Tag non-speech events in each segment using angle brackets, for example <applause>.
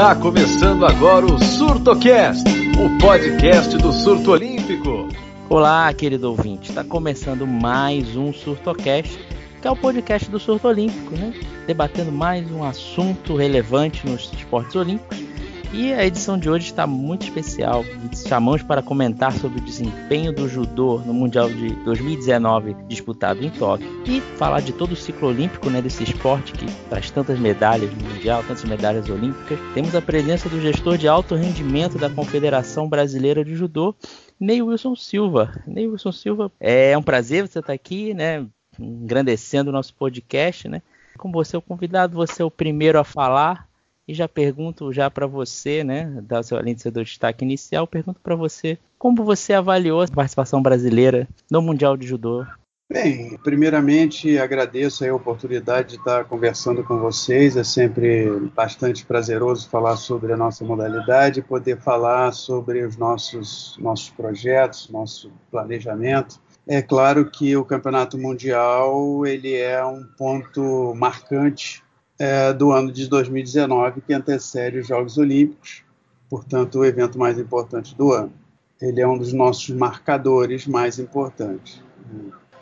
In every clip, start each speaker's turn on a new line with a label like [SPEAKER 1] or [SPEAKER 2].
[SPEAKER 1] Está começando agora o SurtoCast, o podcast do surto olímpico.
[SPEAKER 2] Olá, querido ouvinte. Está começando mais um SurtoCast, que é o podcast do surto olímpico, né? Debatendo mais um assunto relevante nos esportes olímpicos e a edição de hoje está muito especial. Chamamos para comentar sobre o desempenho do judô no Mundial de 2019 disputado em Tóquio e falar de todo o ciclo olímpico né, desse esporte que traz tantas medalhas no Mundial, tantas medalhas olímpicas. Temos a presença do gestor de alto rendimento da Confederação Brasileira de Judô, Ney Wilson Silva. Ney Wilson Silva, é um prazer você estar aqui, né? Engrandecendo o nosso podcast, né? Com você o convidado, você é o primeiro a falar. E já pergunto já para você, né, da além de ser do destaque inicial, pergunto para você como você avaliou a participação brasileira no Mundial de Judô.
[SPEAKER 3] Bem, primeiramente agradeço a oportunidade de estar conversando com vocês. É sempre bastante prazeroso falar sobre a nossa modalidade, poder falar sobre os nossos nossos projetos, nosso planejamento. É claro que o Campeonato Mundial ele é um ponto marcante é, do ano de 2019, que antecede os Jogos Olímpicos, portanto, o evento mais importante do ano. Ele é um dos nossos marcadores mais importantes.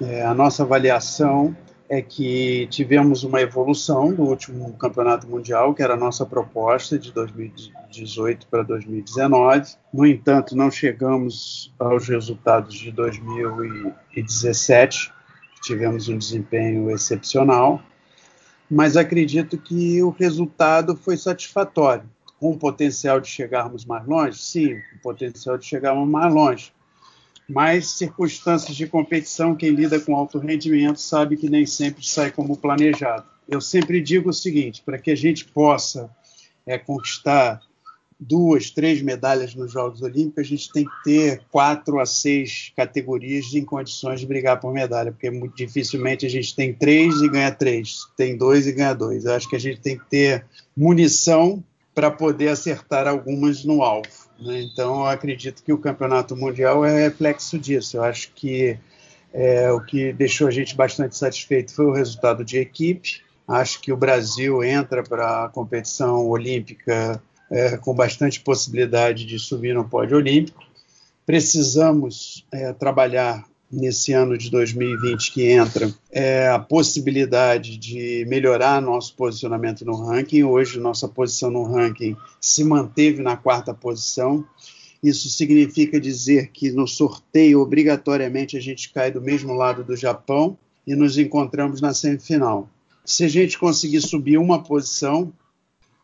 [SPEAKER 3] É, a nossa avaliação é que tivemos uma evolução do último campeonato mundial, que era a nossa proposta de 2018 para 2019. No entanto, não chegamos aos resultados de 2017, que tivemos um desempenho excepcional mas acredito que o resultado foi satisfatório. Com o potencial de chegarmos mais longe? Sim, o potencial de chegarmos mais longe. Mas circunstâncias de competição, quem lida com alto rendimento sabe que nem sempre sai como planejado. Eu sempre digo o seguinte: para que a gente possa é, conquistar duas, três medalhas nos Jogos Olímpicos, a gente tem que ter quatro a seis categorias em condições de brigar por medalha, porque muito dificilmente a gente tem três e ganha três, tem dois e ganha dois. Eu acho que a gente tem que ter munição para poder acertar algumas no alvo. Né? Então, eu acredito que o Campeonato Mundial é reflexo disso. Eu acho que é, o que deixou a gente bastante satisfeito foi o resultado de equipe. Acho que o Brasil entra para a competição olímpica é, com bastante possibilidade de subir no pódio olímpico. Precisamos é, trabalhar nesse ano de 2020 que entra é, a possibilidade de melhorar nosso posicionamento no ranking. Hoje, nossa posição no ranking se manteve na quarta posição. Isso significa dizer que no sorteio, obrigatoriamente, a gente cai do mesmo lado do Japão e nos encontramos na semifinal. Se a gente conseguir subir uma posição,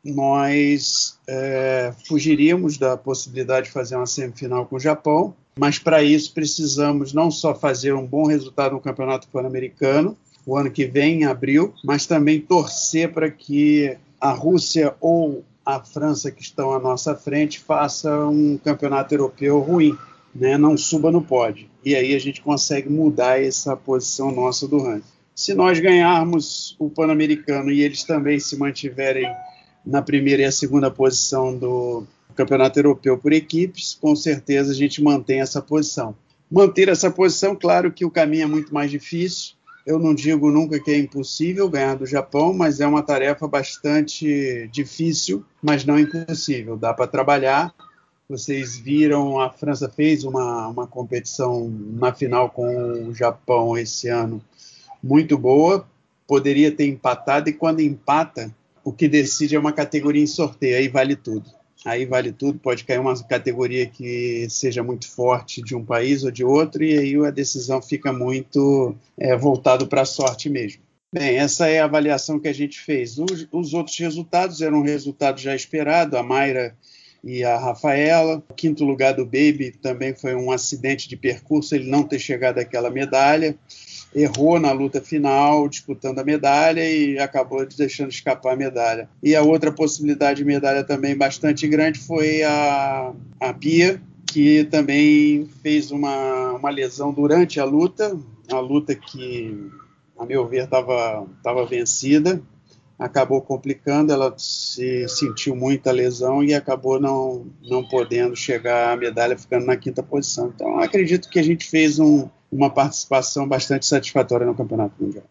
[SPEAKER 3] nós é, fugiríamos da possibilidade de fazer uma semifinal com o Japão, mas para isso precisamos não só fazer um bom resultado no Campeonato Pan-Americano, o ano que vem, em abril, mas também torcer para que a Rússia ou a França, que estão à nossa frente, faça um campeonato europeu ruim, né? não suba no pódio. E aí a gente consegue mudar essa posição nossa do ranking. Se nós ganharmos o Pan-Americano e eles também se mantiverem na primeira e a segunda posição do Campeonato Europeu por equipes, com certeza a gente mantém essa posição. Manter essa posição, claro que o caminho é muito mais difícil. Eu não digo nunca que é impossível ganhar do Japão, mas é uma tarefa bastante difícil, mas não impossível. Dá para trabalhar. Vocês viram, a França fez uma, uma competição na final com o Japão esse ano muito boa. Poderia ter empatado, e quando empata, o que decide é uma categoria em sorteio, aí vale tudo. Aí vale tudo, pode cair uma categoria que seja muito forte de um país ou de outro, e aí a decisão fica muito é, voltado para a sorte mesmo. Bem, essa é a avaliação que a gente fez. Os, os outros resultados eram um resultado já esperado, a Mayra e a Rafaela. O quinto lugar do Baby também foi um acidente de percurso, ele não ter chegado àquela medalha errou na luta final, disputando a medalha e acabou deixando escapar a medalha. E a outra possibilidade de medalha também bastante grande foi a, a Pia, que também fez uma, uma lesão durante a luta, a luta que, a meu ver, estava tava vencida, acabou complicando, ela se sentiu muita lesão e acabou não, não podendo chegar à medalha, ficando na quinta posição. Então, acredito que a gente fez um, uma participação bastante satisfatória no Campeonato Mundial.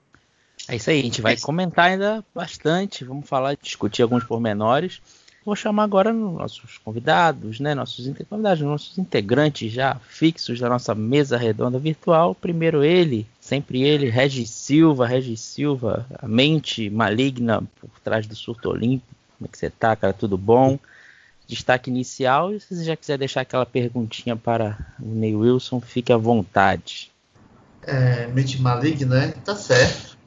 [SPEAKER 2] É isso aí, a gente vai comentar ainda bastante, vamos falar, discutir alguns pormenores. Vou chamar agora nossos convidados, né, nossos convidados, nossos integrantes já fixos da nossa mesa redonda virtual. Primeiro ele, sempre ele, Regis Silva, Regis Silva, a mente maligna por trás do surto olímpico. Como é que você tá, cara? Tudo bom? Destaque inicial, e se você já quiser deixar aquela perguntinha para o Ney Wilson, fique à vontade.
[SPEAKER 4] É, mente maligna, né? Tá certo.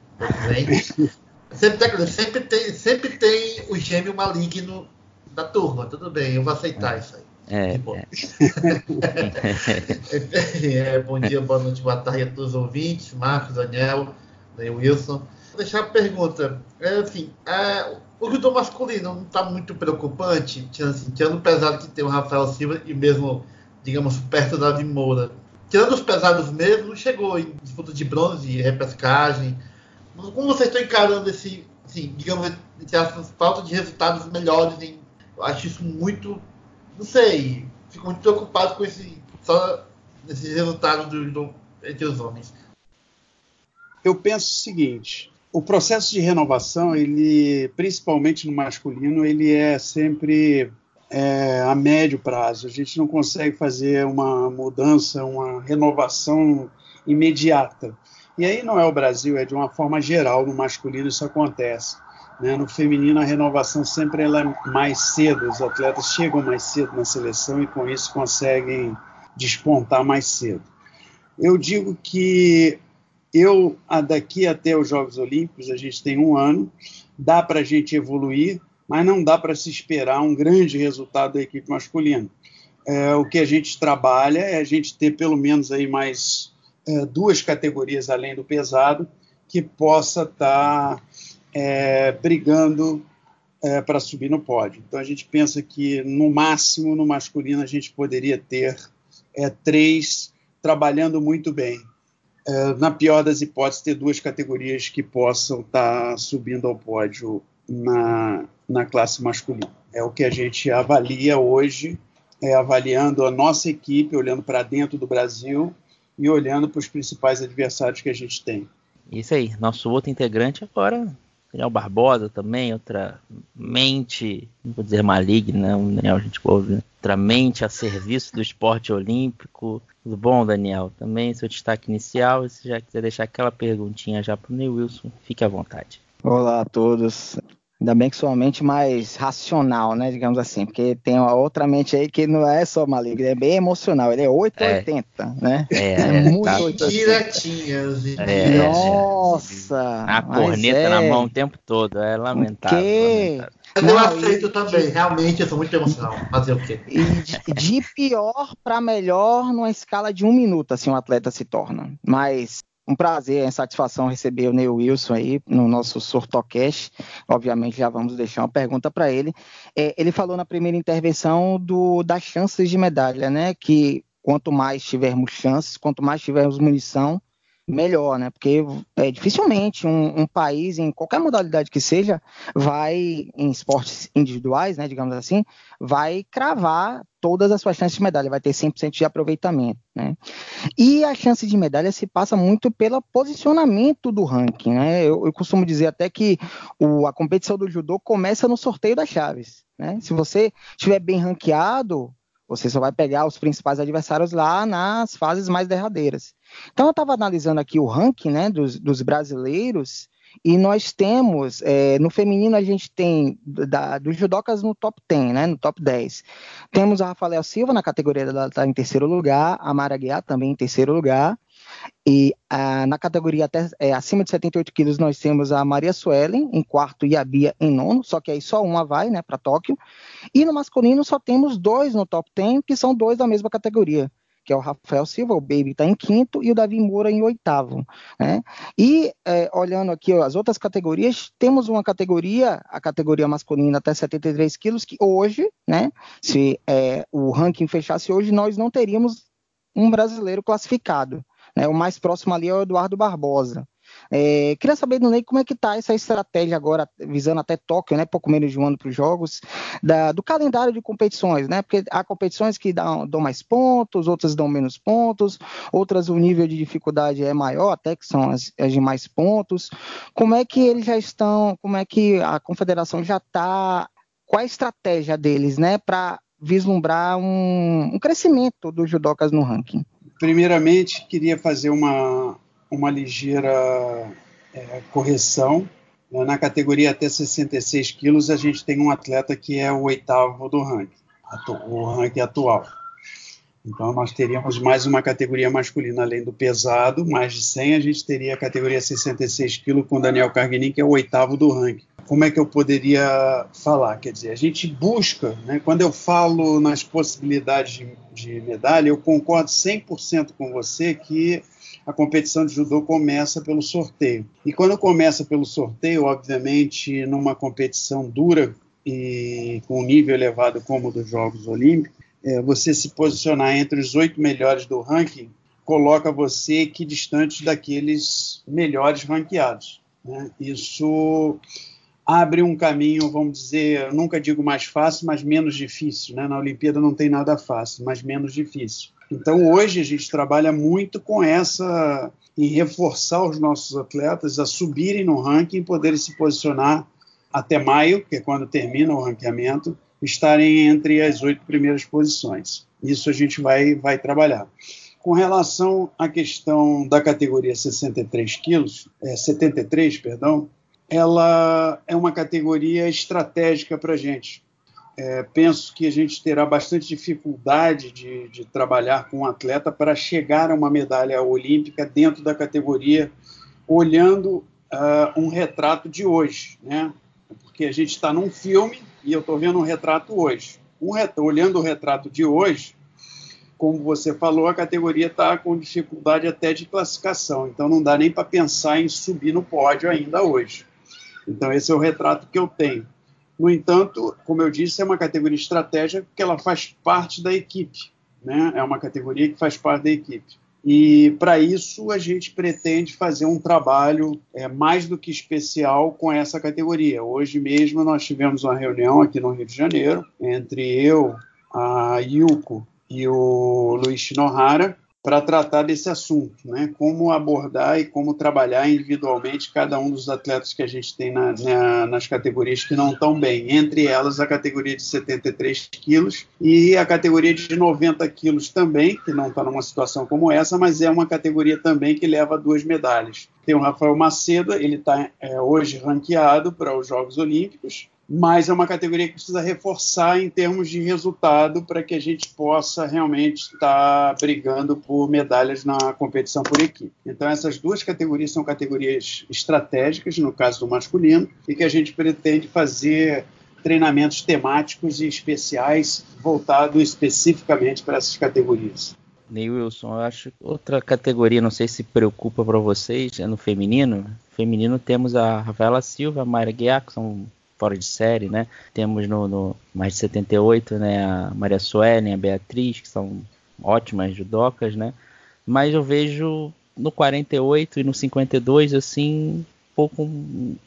[SPEAKER 4] Sempre, sempre, tem, sempre tem o gêmeo maligno da turma, tudo bem, eu vou aceitar é. isso aí. É, é. <laughs> é, bom dia, boa noite, boa tarde a todos os ouvintes, Marcos, Daniel, Wilson. Vou deixar a pergunta. É, assim, é, o judô masculino não está muito preocupante, assim, tirando pesado que tem o Rafael Silva e mesmo, digamos, perto da Davi Moura. Tirando os pesados mesmo, chegou em disputa de bronze repescagem. Como vocês estão encarando esse, assim, digamos, essa falta de resultados melhores em eu acho isso muito. Não sei. Fico muito preocupado com esse. Só esses resultados do, do, entre os homens.
[SPEAKER 3] Eu penso o seguinte. O processo de renovação, ele, principalmente no masculino, ele é sempre é, a médio prazo. A gente não consegue fazer uma mudança, uma renovação imediata. E aí não é o Brasil, é de uma forma geral, no masculino isso acontece. Né? No feminino, a renovação sempre ela é mais cedo, os atletas chegam mais cedo na seleção e com isso conseguem despontar mais cedo. Eu digo que eu, daqui até os Jogos Olímpicos, a gente tem um ano, dá para a gente evoluir, mas não dá para se esperar um grande resultado da equipe masculina. É, o que a gente trabalha é a gente ter pelo menos aí mais é, duas categorias além do pesado que possa estar tá é, brigando é, para subir no pódio. Então a gente pensa que no máximo no masculino a gente poderia ter é, três trabalhando muito bem. É, na pior das hipóteses, ter duas categorias que possam estar tá subindo ao pódio na, na classe masculina. É o que a gente avalia hoje, é, avaliando a nossa equipe, olhando para dentro do Brasil e olhando para os principais adversários que a gente tem.
[SPEAKER 2] Isso aí, nosso outro integrante agora Daniel Barbosa também, outra mente, não vou dizer maligna, o Daniel a gente ouve, né? outra mente a serviço do esporte olímpico. Tudo bom, Daniel? Também seu destaque inicial, se já quiser deixar aquela perguntinha já para o Neil Wilson, fique à vontade.
[SPEAKER 5] Olá a todos. Ainda bem que sua mente mais racional, né? Digamos assim, porque tem uma outra mente aí que não é só maligna, é bem emocional. Ele é 880, é. né?
[SPEAKER 2] É, é muito
[SPEAKER 4] tá. Direitinhas.
[SPEAKER 5] É, Nossa!
[SPEAKER 2] A corneta é... na mão o tempo todo, é lamentável. lamentável.
[SPEAKER 4] Eu não, aceito e... também, realmente eu sou muito emocional. Fazer o quê? E
[SPEAKER 5] de, de pior para melhor numa escala de um minuto, assim, um atleta se torna. Mas um prazer, é satisfação receber o Neil Wilson aí no nosso Sortocast. Obviamente, já vamos deixar uma pergunta para ele. É, ele falou na primeira intervenção do, das chances de medalha, né? Que quanto mais tivermos chances, quanto mais tivermos munição, melhor, né? Porque é, dificilmente um, um, país, em qualquer modalidade que seja, vai, em esportes individuais, né, digamos assim, vai cravar todas as suas chances de medalha, vai ter 100% de aproveitamento, né? E a chance de medalha se passa muito pelo posicionamento do ranking, né? Eu, eu costumo dizer até que o, a competição do judô começa no sorteio das chaves, né? Se você estiver bem ranqueado, você só vai pegar os principais adversários lá nas fases mais derradeiras. Então, eu estava analisando aqui o ranking né, dos, dos brasileiros e nós temos, é, no feminino, a gente tem da, dos judocas no top 10, né, no top 10. Temos a Rafael Silva na categoria dela, está em terceiro lugar, a Mara Guiar também em terceiro lugar. E na categoria até, é, acima de 78 quilos nós temos a Maria Suelen em quarto e a Bia em nono, só que aí só uma vai né, para Tóquio. E no masculino só temos dois no top 10, que são dois da mesma categoria que é o Rafael Silva, o Baby está em quinto e o Davi Moura em oitavo. Né? E é, olhando aqui ó, as outras categorias, temos uma categoria, a categoria masculina até 73 quilos, que hoje, né, se é, o ranking fechasse hoje, nós não teríamos um brasileiro classificado. Né? O mais próximo ali é o Eduardo Barbosa. É, queria saber do Ney como é que está essa estratégia agora, visando até Tóquio, né, pouco menos de um ano para os Jogos, da, do calendário de competições, né, porque há competições que dão, dão, mais pontos, outras dão menos pontos, outras o nível de dificuldade é maior, até que são as, as de mais pontos. Como é que eles já estão, como é que a confederação já está qual a estratégia deles, né, para vislumbrar um, um, crescimento dos judocas no ranking?
[SPEAKER 3] Primeiramente, queria fazer uma, uma ligeira é, correção. Na categoria até 66 quilos, a gente tem um atleta que é o oitavo do ranking, o ranking atual. Então, nós teríamos mais uma categoria masculina, além do pesado, mais de 100, a gente teria a categoria 66 quilos com Daniel Carguinin, que é o oitavo do ranking. Como é que eu poderia falar? Quer dizer, a gente busca, né, quando eu falo nas possibilidades de, de medalha, eu concordo 100% com você que a competição de judô começa pelo sorteio. E quando começa pelo sorteio, obviamente, numa competição dura e com um nível elevado como o dos Jogos Olímpicos, é, você se posicionar entre os oito melhores do ranking coloca você equidistante daqueles melhores ranqueados. Né? Isso abre um caminho, vamos dizer, nunca digo mais fácil, mas menos difícil. Né? Na Olimpíada não tem nada fácil, mas menos difícil. Então hoje a gente trabalha muito com essa em reforçar os nossos atletas a subirem no ranking, poderem se posicionar até maio, que é quando termina o ranqueamento, estarem entre as oito primeiras posições. Isso a gente vai, vai trabalhar. Com relação à questão da categoria 63 quilos, é, 73, perdão, ela é uma categoria estratégica para a gente. É, penso que a gente terá bastante dificuldade de, de trabalhar com um atleta para chegar a uma medalha olímpica dentro da categoria, olhando uh, um retrato de hoje, né? Porque a gente está num filme e eu estou vendo um retrato hoje. Um olhando o retrato de hoje, como você falou, a categoria está com dificuldade até de classificação, então não dá nem para pensar em subir no pódio ainda hoje. Então esse é o retrato que eu tenho. No entanto, como eu disse, é uma categoria estratégica porque ela faz parte da equipe. Né? É uma categoria que faz parte da equipe. E para isso a gente pretende fazer um trabalho é, mais do que especial com essa categoria. Hoje mesmo nós tivemos uma reunião aqui no Rio de Janeiro entre eu, a Yuko e o Luiz Shinohara para tratar desse assunto, né? Como abordar e como trabalhar individualmente cada um dos atletas que a gente tem na, na, nas categorias que não estão bem, entre elas a categoria de 73 quilos e a categoria de 90 quilos também, que não está numa situação como essa, mas é uma categoria também que leva duas medalhas. Tem o Rafael Macedo, ele está é, hoje ranqueado para os Jogos Olímpicos, mas é uma categoria que precisa reforçar em termos de resultado para que a gente possa realmente estar brigando por medalhas na competição por equipe. Então, essas duas categorias são categorias estratégicas, no caso do masculino, e que a gente pretende fazer treinamentos temáticos e especiais voltados especificamente para essas categorias.
[SPEAKER 2] Ney Wilson, eu acho outra categoria, não sei se preocupa para vocês, é no feminino. Feminino temos a Rafaela Silva, a Mayra Guiar, que são fora de série, né? Temos no, no mais de 78, né, a Maria Suelen, a Beatriz, que são ótimas judocas, né? Mas eu vejo no 48 e no 52 assim um pouco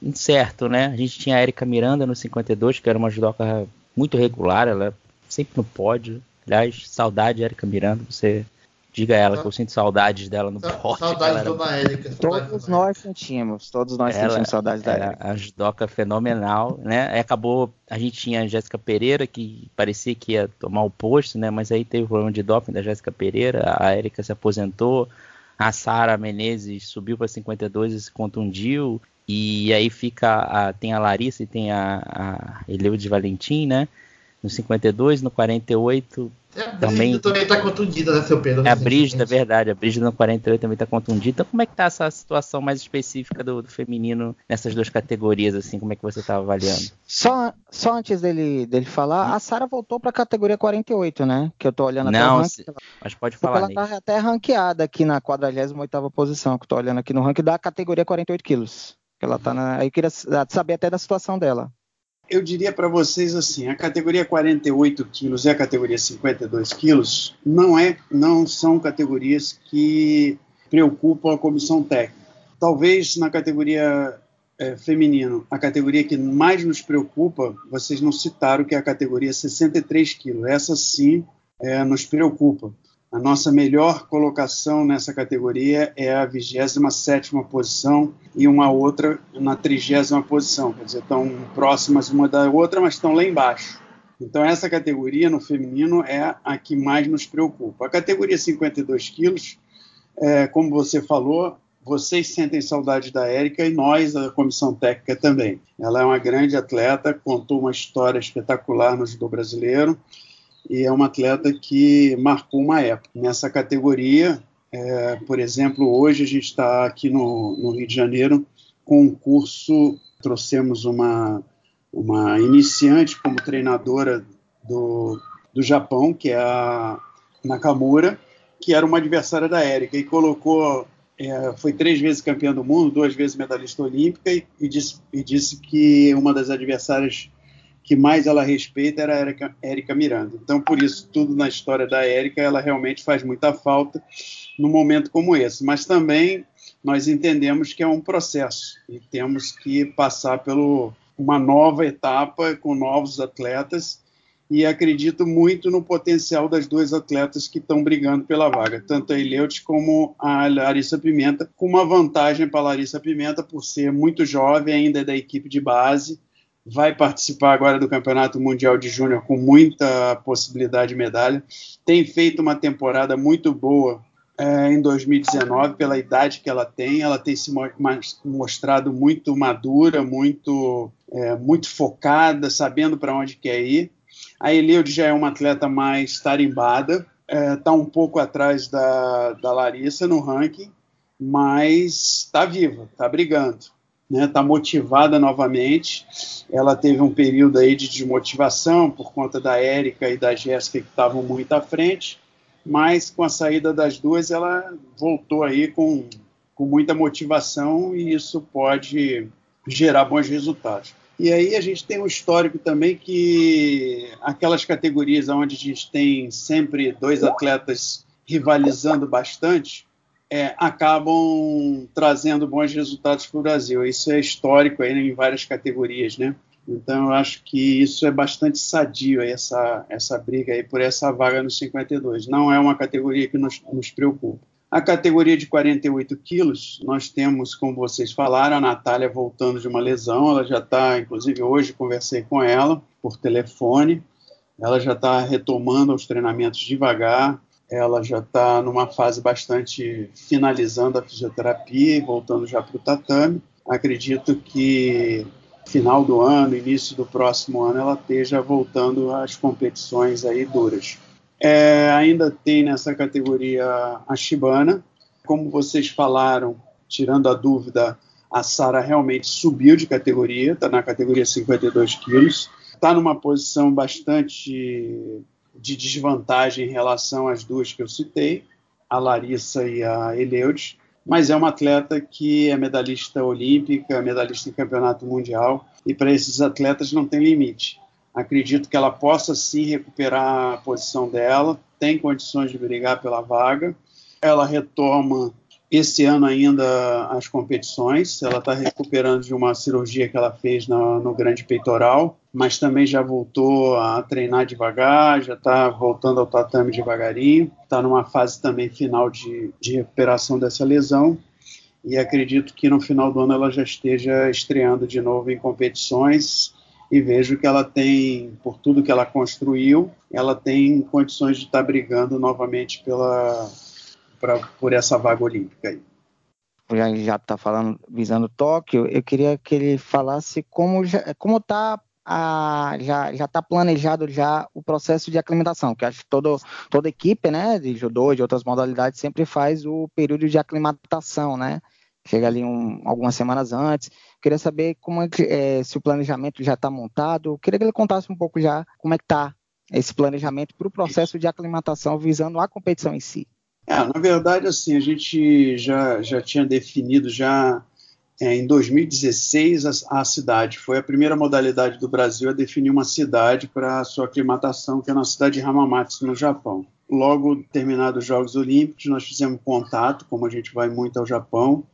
[SPEAKER 2] incerto, né? A gente tinha a Erika Miranda no 52, que era uma judoca muito regular, ela sempre no pódio. Aliás, saudade Erika Miranda, você Diga a ela que eu sinto saudades dela no <laughs> pote.
[SPEAKER 4] Saudades da Dona Érica.
[SPEAKER 5] Todos nós sentimos, todos nós ela sentimos saudades da Érica.
[SPEAKER 2] A judoca fenomenal, né? Aí acabou, a gente tinha a Jéssica Pereira, que parecia que ia tomar o posto, né? Mas aí teve o problema de doping da Jéssica Pereira, a Érica se aposentou, a Sara Menezes subiu para 52 e se contundiu, e aí fica, a, tem a Larissa e tem a, a Eleude Valentim, né? No 52, no 48
[SPEAKER 4] é, a também também está contundida, né, seu Pedro?
[SPEAKER 2] É a Brígida, verdade. A Brígida no 48 também está contundida. Então, como é que está essa situação mais específica do, do, feminino nessas duas categorias, assim? Como é que você está avaliando?
[SPEAKER 5] Só, só antes dele, dele falar, a Sara voltou para a categoria 48, né? Que eu estou olhando
[SPEAKER 2] Não, se, mas pode falar.
[SPEAKER 5] Ela está até ranqueada aqui na 48 posição, que eu estou olhando aqui no ranking da categoria 48 quilos. Ela tá na, aí eu queria saber até da situação dela
[SPEAKER 3] eu diria para vocês assim, a categoria 48 quilos e a categoria 52 quilos não é, não são categorias que preocupam a comissão técnica. Talvez na categoria é, feminino, a categoria que mais nos preocupa, vocês não citaram que é a categoria 63 quilos. Essa sim é, nos preocupa, A nossa melhor colocação nessa categoria é a 27 posição e uma outra na 30 posição, quer dizer, estão próximas uma da outra, mas estão lá embaixo. Então, essa categoria no feminino é a que mais nos preocupa. A categoria 52 quilos, é, como você falou, vocês sentem saudade da Érica e nós, a comissão técnica, também. Ela é uma grande atleta, contou uma história espetacular no judô brasileiro e é uma atleta que marcou uma época. Nessa categoria, é, por exemplo, hoje a gente está aqui no, no, Rio de Janeiro com um curso, trouxemos uma, uma iniciante como treinadora do, do Japão, que é a Nakamura, que era uma adversária da Érica, e colocou, é, foi três vezes campeã do mundo, duas vezes medalhista olímpica, e, e, disse, e disse que uma das adversárias que mais ela respeita era a Érica Miranda. Então, por isso, tudo na história da Érica, ela realmente faz muita falta num momento como esse. Mas também nós entendemos que é um processo e temos que passar por uma nova etapa com novos atletas e acredito muito no potencial das duas atletas que estão brigando pela vaga, tanto a Eleute como a Larissa Pimenta, com uma vantagem para a Larissa Pimenta por ser muito jovem, ainda é da equipe de base, vai participar agora do Campeonato Mundial de Júnior com muita possibilidade de medalha. Tem feito uma temporada muito boa é, em 2019 pela idade que ela tem. Ela tem se mostrado muito madura, muito, é, muito focada, sabendo para onde quer ir. A Eliud já é uma atleta mais tarimbada, está é, um pouco atrás da, da Larissa no ranking, mas está viva, está brigando está né, tá motivada novamente. Ela teve um período aí de desmotivação por conta da Érica e da Jéssica que estavam muito à frente, mas com a saída das duas ela voltou aí com, com muita motivação e isso pode gerar bons resultados. E aí a gente tem um histórico também que aquelas categorias onde a gente tem sempre dois atletas rivalizando bastante, é, acabam trazendo bons resultados para o Brasil. Isso é histórico aí em várias categorias, né? Então eu acho que isso é bastante sadio aí, essa essa briga aí por essa vaga no 52. Não é uma categoria que nos, nos preocupa. A categoria de 48 quilos, nós temos, como vocês falaram, a Natália voltando de uma lesão. Ela já está, inclusive hoje conversei com ela por telefone. Ela já está retomando os treinamentos devagar ela já está numa fase bastante finalizando a fisioterapia e voltando já para o tatame. Acredito que final do ano, início do próximo ano, ela esteja voltando às competições aí duras. É, ainda tem nessa categoria a Shibana. Como vocês falaram, tirando a dúvida, a Sara realmente subiu de categoria, está na categoria 52 quilos. Está numa posição bastante de desvantagem em relação às duas que eu citei, a Larissa e a Eleudes, mas é uma atleta que é medalhista olímpica, medalhista em campeonato mundial, e para esses atletas não tem limite. Acredito que ela possa sim recuperar a posição dela, tem condições de brigar pela vaga. Ela retoma esse ano ainda as competições. Ela está recuperando de uma cirurgia que ela fez no, no, grande peitoral, mas também já voltou a treinar devagar, já está voltando ao tatame devagarinho. Está numa fase também final de, de recuperação dessa lesão. E acredito que no final do ano ela já esteja estreando de novo em competições e vejo que ela tem, por tudo que ela construiu, ela tem condições de estar tá brigando novamente pela, pra, por essa vaga olímpica aí.
[SPEAKER 5] Já está falando visando Tóquio, eu queria que ele falasse como já, como está a, já já está planejado já o processo de aclimatação, que acho que todo, toda equipe, né, de judô, de outras modalidades sempre faz o período de aclimatação, né? Chega ali um, algumas semanas antes. Queria saber como é que, é, se o planejamento já está montado. Queria que ele contasse um pouco já como é que está esse planejamento para o processo de aclimatação visando a competição em si.
[SPEAKER 3] É, na verdade, assim, a gente já, já tinha definido já é, em 2016 a, a, cidade. Foi a primeira modalidade do Brasil a definir uma cidade para sua aclimatação, que é na cidade de Hamamatsu, no Japão. Logo terminados os Jogos Olímpicos, nós fizemos contato, como a gente vai muito ao Japão,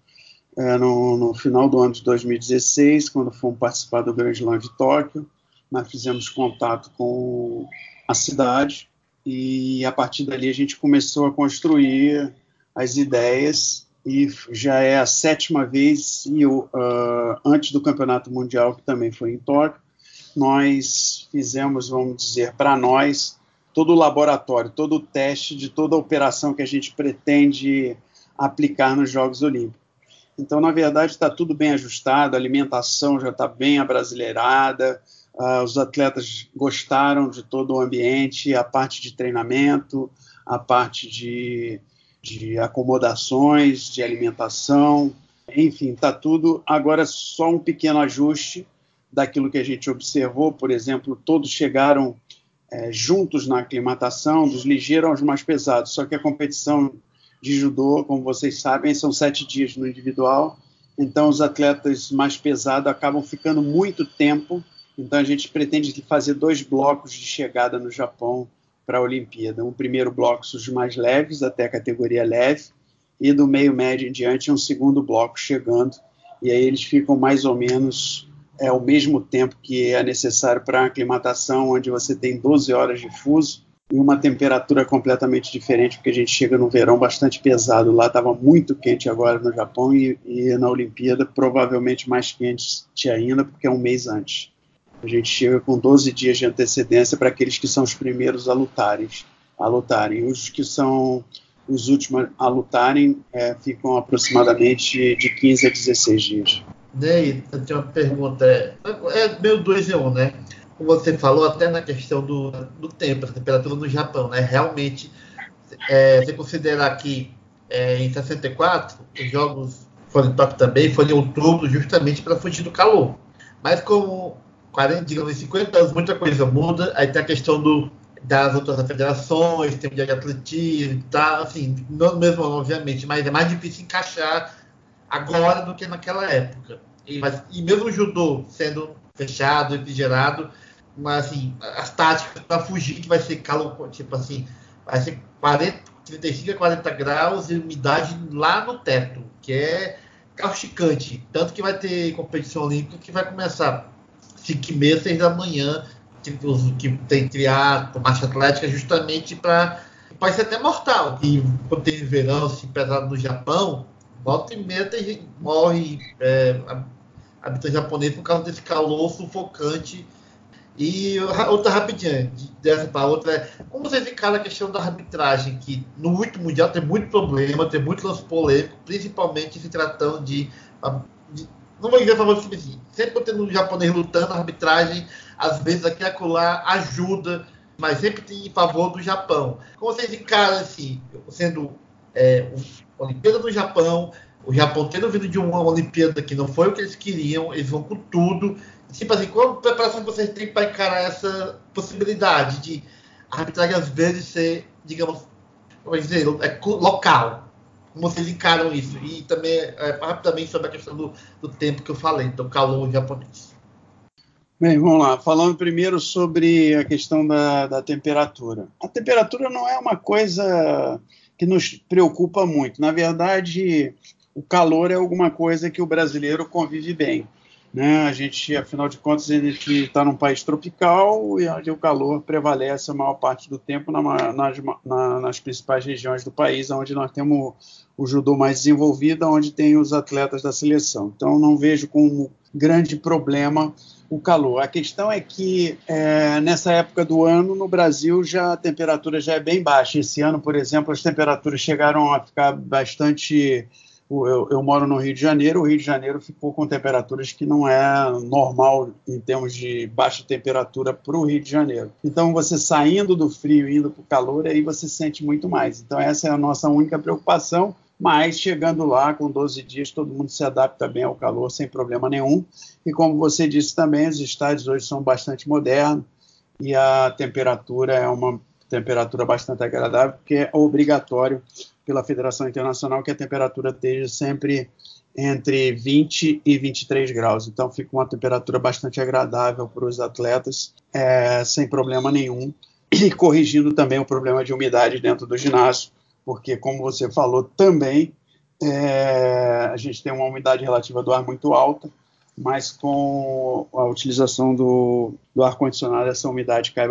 [SPEAKER 3] é, no, no, final do ano de 2016, quando fomos participar do Grande Slam de Tóquio, nós fizemos contato com a cidade e a partir dali a gente começou a construir as ideias e já é a sétima vez e uh, antes do Campeonato Mundial que também foi em Tóquio nós fizemos vamos dizer para nós todo o laboratório todo o teste de toda a operação que a gente pretende aplicar nos Jogos Olímpicos. Então na verdade está tudo bem ajustado a alimentação já está bem abrasileirada Uh, os atletas gostaram de todo o ambiente, a parte de treinamento, a parte de, de acomodações, de alimentação, enfim, está tudo. Agora, só um pequeno ajuste daquilo que a gente observou, por exemplo, todos chegaram é, juntos na aclimatação, dos ligeiros aos mais pesados, só que a competição de judô, como vocês sabem, são sete dias no individual, então os atletas mais pesados acabam ficando muito tempo. Então a gente pretende fazer dois blocos de chegada no Japão para a Olimpíada. Um primeiro bloco os mais leves, até a categoria leve, e do meio médio em diante um segundo bloco chegando. E aí eles ficam mais ou menos é, o mesmo tempo que é necessário para a aclimatação, onde você tem 12 horas de fuso e uma temperatura completamente diferente, porque a gente chega no verão bastante pesado. Lá estava muito quente agora no Japão e, e na Olimpíada provavelmente mais quente ainda, porque é um mês antes. A gente chega com 12 dias de antecedência para aqueles que são os primeiros a lutarem. A lutarem. Os que são os últimos a lutarem é, ficam aproximadamente de 15 a 16 dias.
[SPEAKER 4] Ney, eu tenho uma pergunta. É, é meio dois em um, né? Como você falou, até na questão do, do tempo, a temperatura no Japão, né? Realmente, é, você considerar que é, em 64 os jogos foram Tóquio também, foram em outubro, justamente para fugir do calor. Mas como 40, digamos, 50 anos, muita coisa muda. Aí tem a questão do, das outras federações, tem o dia de atletismo, tá, assim, não mesmo, obviamente, mas é mais difícil encaixar agora do que naquela época. E, mas, e mesmo o judô sendo fechado, refrigerado, mas assim, as táticas para fugir que vai ser calor, tipo assim, vai ser 40, 35 a 40 graus e umidade lá no teto, que é causticante. Tanto que vai ter competição olímpica que vai começar 5 e meia, 6 da manhã, que, que tem triatlo, marcha atlética, justamente para. Pode ser até mortal. E quando tem verão, assim, pesado no Japão, volta e meia tem morre é, habitante japonês por causa desse calor sufocante. E outra rapidinha, dessa para outra, é como vocês encaram a questão da arbitragem, que no último mundial tem muito problema, tem muito lance polêmico, principalmente se tratando de, de não vou dizer a favor do assim. Sempre tendo um japonês lutando, a arbitragem, às vezes aqui e acolá, ajuda, mas sempre em favor do Japão. Como vocês encaram assim, sendo é, Olimpíada do Japão, o Japão tendo vindo de uma Olimpíada que não foi o que eles queriam, eles vão com tudo. Tipo assim, qual preparação vocês têm para encarar essa possibilidade de a arbitragem às vezes ser, digamos, como dizer, é, local? Como vocês encaram isso? E também, é, rapidamente, sobre a questão do, do, tempo que eu falei, do calor japonês.
[SPEAKER 3] Bem, vamos lá. Falando primeiro sobre a questão da, da temperatura. A temperatura não é uma coisa que nos preocupa muito. Na verdade, o calor é alguma coisa que o brasileiro convive bem. Né? A gente, afinal de contas, a gente está num país tropical e onde o calor prevalece a maior parte do tempo na, nas, na, nas principais regiões do país, onde nós temos o judô mais desenvolvido, onde tem os atletas da seleção. Então, não vejo como grande problema o calor. A questão é que é, nessa época do ano, no Brasil, já a temperatura já é bem baixa. Esse ano, por exemplo, as temperaturas chegaram a ficar bastante eu, eu, moro no Rio de Janeiro, o Rio de Janeiro ficou com temperaturas que não é normal em termos de baixa temperatura para o Rio de Janeiro. Então, você saindo do frio e indo para o calor, aí você sente muito mais. Então, essa é a nossa única preocupação. Mas chegando lá, com 12 dias, todo mundo se adapta bem ao calor sem problema nenhum. E como você disse também, os estádios hoje são bastante modernos e a temperatura é uma temperatura bastante agradável, porque é obrigatório pela Federação Internacional que a temperatura esteja sempre entre 20 e 23 graus. Então fica uma temperatura bastante agradável para os atletas, é, sem problema nenhum. E corrigindo também o problema de umidade dentro do ginásio, porque, como você falou, também é, a gente tem uma umidade relativa do ar muito alta. Mas com a utilização do, do ar-condicionado, essa umidade cai,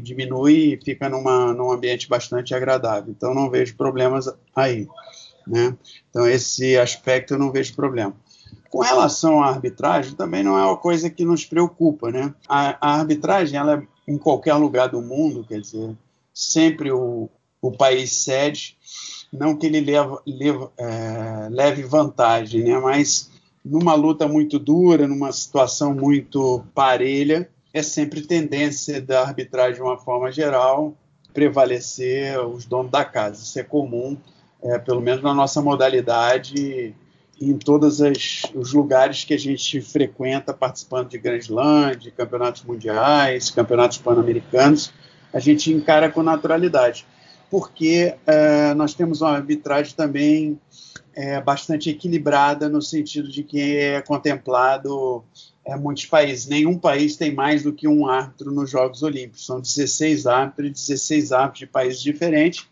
[SPEAKER 3] diminui e fica numa, num ambiente bastante agradável. Então, não vejo problemas aí. Né? Então, esse aspecto eu não vejo problema. Com relação à arbitragem, também não é uma coisa que nos preocupa. Né? A, a arbitragem, ela é em qualquer lugar do mundo, quer dizer, sempre o, o país cede, não que ele leva, leva, é, leve vantagem, né? mas numa luta muito dura, numa situação muito parelha, é sempre tendência da arbitragem, de uma forma geral, prevalecer os donos da casa. Isso é comum, é, pelo menos na nossa modalidade, em todos os lugares que a gente frequenta, participando de Grand Slam, de campeonatos mundiais, campeonatos pan-americanos, a gente encara com naturalidade, porque é, nós temos uma arbitragem também é, bastante equilibrada no sentido de que é contemplado é, muitos países. Nenhum país tem mais do que um árbitro nos Jogos Olímpicos. São 16 árbitros, 16 árbitros de países diferentes,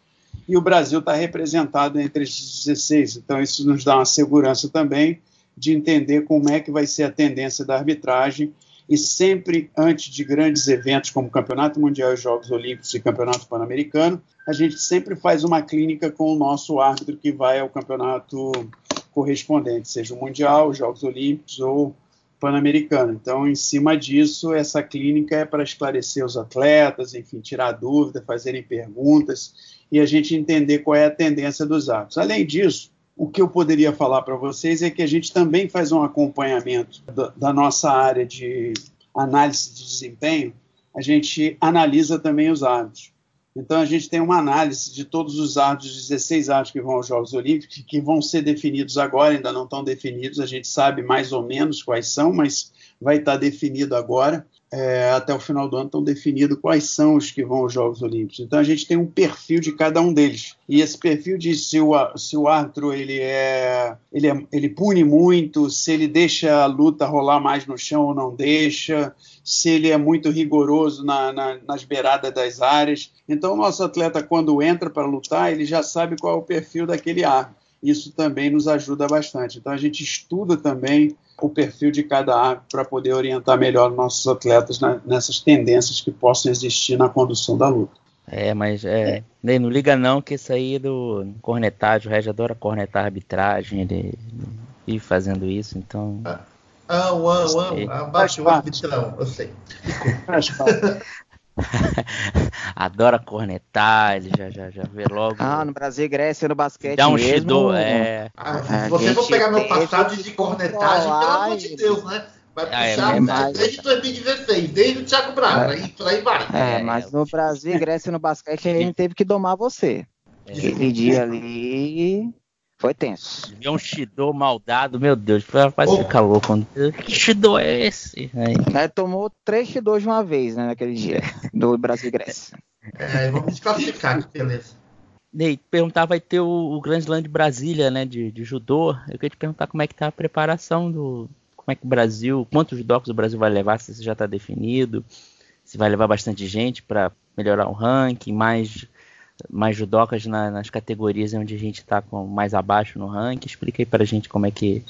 [SPEAKER 3] e o Brasil está representado entre esses 16. Então, isso nos dá uma segurança também de entender como é que vai ser a tendência da arbitragem e sempre antes de grandes eventos como Campeonato Mundial, Jogos Olímpicos e Campeonato Pan-Americano, a gente sempre faz uma clínica com o nosso árbitro que vai ao campeonato correspondente, seja o Mundial, os Jogos Olímpicos ou Pan-Americano. Então, em cima disso, essa clínica é para esclarecer os atletas, enfim, tirar dúvidas, fazerem perguntas e a gente entender qual é a tendência dos árbitros. Além disso, o que eu poderia falar para vocês é que a gente também faz um acompanhamento da, da nossa área de análise de desempenho, a gente analisa também os árbitros. Então, a gente tem uma análise de todos os árbitros, 16 árbitros que vão aos Jogos Olímpicos, que vão ser definidos agora, ainda não estão definidos, a gente sabe mais ou menos quais são, mas vai estar definido agora é, até o final do ano estão definidos quais são os que vão aos Jogos Olímpicos. Então a gente tem um perfil de cada um deles. E esse perfil diz se o, se o árbitro ele é, ele é, ele pune muito, se ele deixa a luta rolar mais no chão ou não deixa, se ele é muito rigoroso na, na, nas beiradas das áreas. Então o nosso atleta quando entra para lutar ele já sabe qual é o perfil daquele árbitro. Isso também nos ajuda bastante. Então a gente estuda também o perfil de cada ave para poder orientar melhor nossos atletas na, nessas tendências que possam existir na condução da luta.
[SPEAKER 2] É, mas é, é. não liga não que isso aí é do cornetagem, o Regi adora cornetar a arbitragem, ele, ir fazendo isso, então...
[SPEAKER 4] Ah, amo, amo, amo, abaixo o arbitrão, eu sei. <laughs> <laughs>
[SPEAKER 2] Adora cornetar, ele já, já, já vê logo.
[SPEAKER 5] Ah, no Brasil e Grécia, no basquete.
[SPEAKER 2] Dá um
[SPEAKER 5] mesmo.
[SPEAKER 2] Shido, é.
[SPEAKER 4] Ah, se você for pegar meu passado de cornetagem, pelo amor de Deus, né? Vai ah, é, puxar é, mas... desde 2016, desde o Thiago Braga, é. e por aí vai.
[SPEAKER 5] É, é mas no Brasil e Grécia no basquete a gente <laughs> teve que domar você. É. Aquele dia ali foi tenso.
[SPEAKER 2] Viu um Shido maldado, meu Deus, faz oh. ficar louco. Que Shido é esse?
[SPEAKER 5] Aí. É, tomou três Shido de uma vez, né, naquele dia, <laughs> do Brasil e Grécia.
[SPEAKER 4] É, vamos desclassificar, beleza.
[SPEAKER 2] Ney, perguntar, vai ter o, o Grand Slam de Brasília, né, de, de, judô. Eu queria te perguntar como é que tá a preparação do... Como é que o Brasil... Quantos judocos o Brasil vai levar, se isso já está definido. Se vai levar bastante gente para melhorar o ranking, mais mais judocas na, nas categorias onde a gente está mais abaixo no ranking. Explica aí para a gente como é que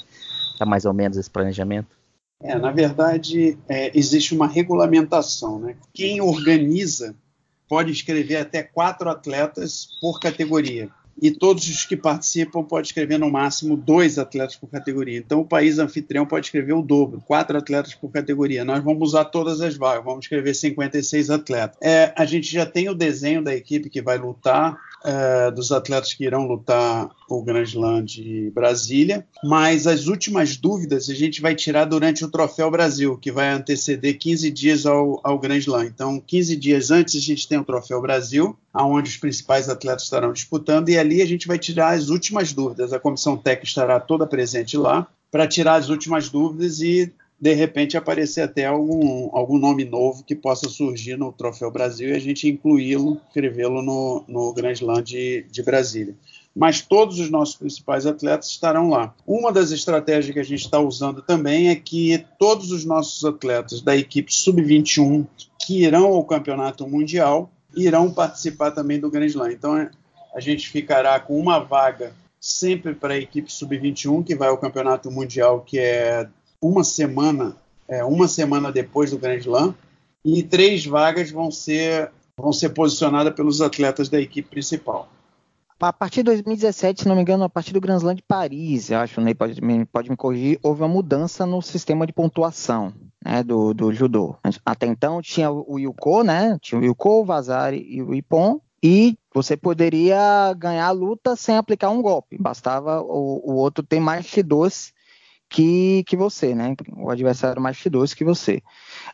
[SPEAKER 2] está mais ou menos esse planejamento.
[SPEAKER 3] É, na verdade, é, existe uma regulamentação. Né? Quem organiza pode escrever até quatro atletas por categoria e todos os que participam podem escrever no máximo dois atletas por categoria. Então o país anfitrião pode escrever o dobro, quatro atletas por categoria. Nós vamos usar todas as vagas, vamos escrever 56 atletas. É, a gente já tem o desenho da equipe que vai lutar é, dos atletas que irão lutar o Grand Slam de Brasília, mas as últimas dúvidas a gente vai tirar durante o Troféu Brasil, que vai anteceder 15 dias ao, ao Grand Slam. Então, 15 dias antes a gente tem o Troféu Brasil, aonde os principais atletas estarão disputando, e ali a gente vai tirar as últimas dúvidas. A comissão técnica estará toda presente lá para tirar as últimas dúvidas e de repente aparecer até algum, algum nome novo que possa surgir no Troféu Brasil e a gente incluí-lo, escrevê-lo no, no Grand Slam de, de Brasília. Mas todos os nossos principais atletas estarão lá. Uma das estratégias que a gente está usando também é que todos os nossos atletas da equipe sub-21 que irão ao Campeonato Mundial irão participar também do Grand Slam. Então a gente ficará com uma vaga sempre para a equipe sub-21 que vai ao Campeonato Mundial, que é uma semana, é, uma semana depois do Grand Slam, e três vagas vão ser, vão ser posicionadas pelos atletas da equipe principal.
[SPEAKER 5] A partir de 2017, se não me engano, a partir do Grand Slam de Paris, acho, Ney pode, pode me corrigir, houve uma mudança no sistema de pontuação né, do, do judô. Até então tinha o Yuko, né? Tinha o Yuko, o Vazari e o Ippon, e você poderia ganhar a luta sem aplicar um golpe. Bastava o, o outro ter mais X2 que, que você, né? O adversário mais X2 que você.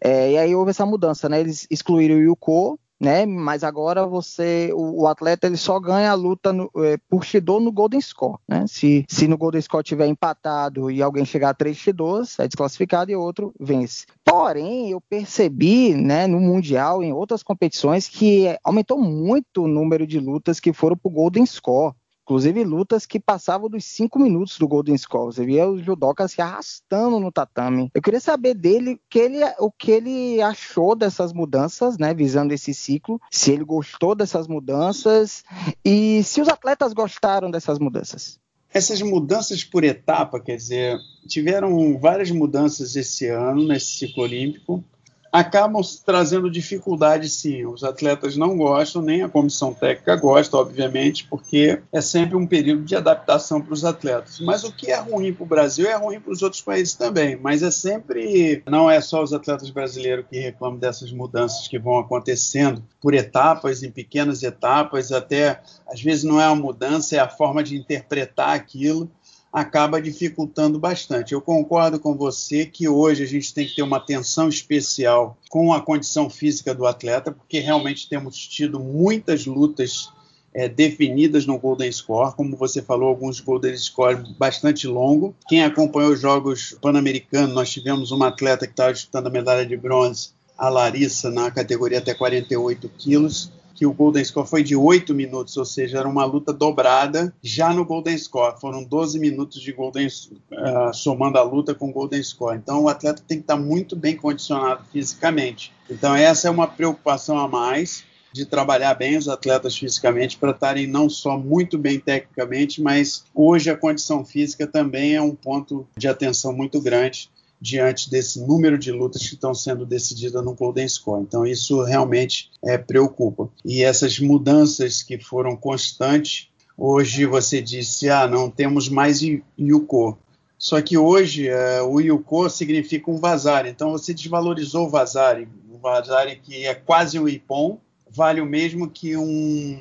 [SPEAKER 5] É, e aí houve essa mudança, né? Eles excluíram o Yuko né? Mas agora você, o, o, atleta ele só ganha a luta no, é, por Shido no Golden Score, né? Se, se no Golden Score tiver empatado e alguém chegar a 3 Shidos, é desclassificado e outro vence. Porém, eu percebi, né, no mundial, em outras competições, que aumentou muito o número de lutas que foram para o Golden Score. Inclusive lutas que passavam dos cinco minutos do Golden Score. Você via o judoca se arrastando no tatame. Eu queria saber dele que ele, o que ele achou dessas mudanças, né? Visando esse ciclo. Se ele gostou dessas mudanças e se os atletas gostaram dessas mudanças.
[SPEAKER 3] Essas mudanças por etapa, quer dizer, tiveram várias mudanças esse ano nesse ciclo olímpico acabam trazendo dificuldade, sim. Os atletas não gostam, nem a comissão técnica gosta, obviamente, porque é sempre um período de adaptação para os atletas. Mas o que é ruim para o Brasil é ruim para os outros países também. Mas é sempre, não é só os atletas brasileiros que reclamam dessas mudanças que vão acontecendo por etapas, em pequenas etapas, até às vezes não é uma mudança, é a forma de interpretar aquilo acaba dificultando bastante. Eu concordo com você que hoje a gente tem que ter uma atenção especial com a condição física do atleta, porque realmente temos tido muitas lutas é, definidas no Golden Score, como você falou, alguns Golden Score bastante longo. Quem acompanhou os Jogos Pan-Americanos, nós tivemos uma atleta que estava disputando a medalha de bronze, a Larissa, na categoria até 48 quilos que o Golden Score foi de 8 minutos, ou seja, era uma luta dobrada já no Golden Score. Foram 12 minutos de Golden uh, somando a luta com o Golden Score. Então o atleta tem que estar muito bem condicionado fisicamente. Então essa é uma preocupação a mais de trabalhar bem os atletas fisicamente para estarem não só muito bem tecnicamente, mas hoje a condição física também é um ponto de atenção muito grande diante desse número de lutas que estão sendo decididas no Golden Score. Então isso realmente é, preocupa. E essas mudanças que foram constantes, hoje você disse, ah, não temos mais Yuko. Só que hoje é, o Yuko significa um Vazari, então você desvalorizou o Vazari. O Vazari que é quase o Ippon, vale o mesmo que um,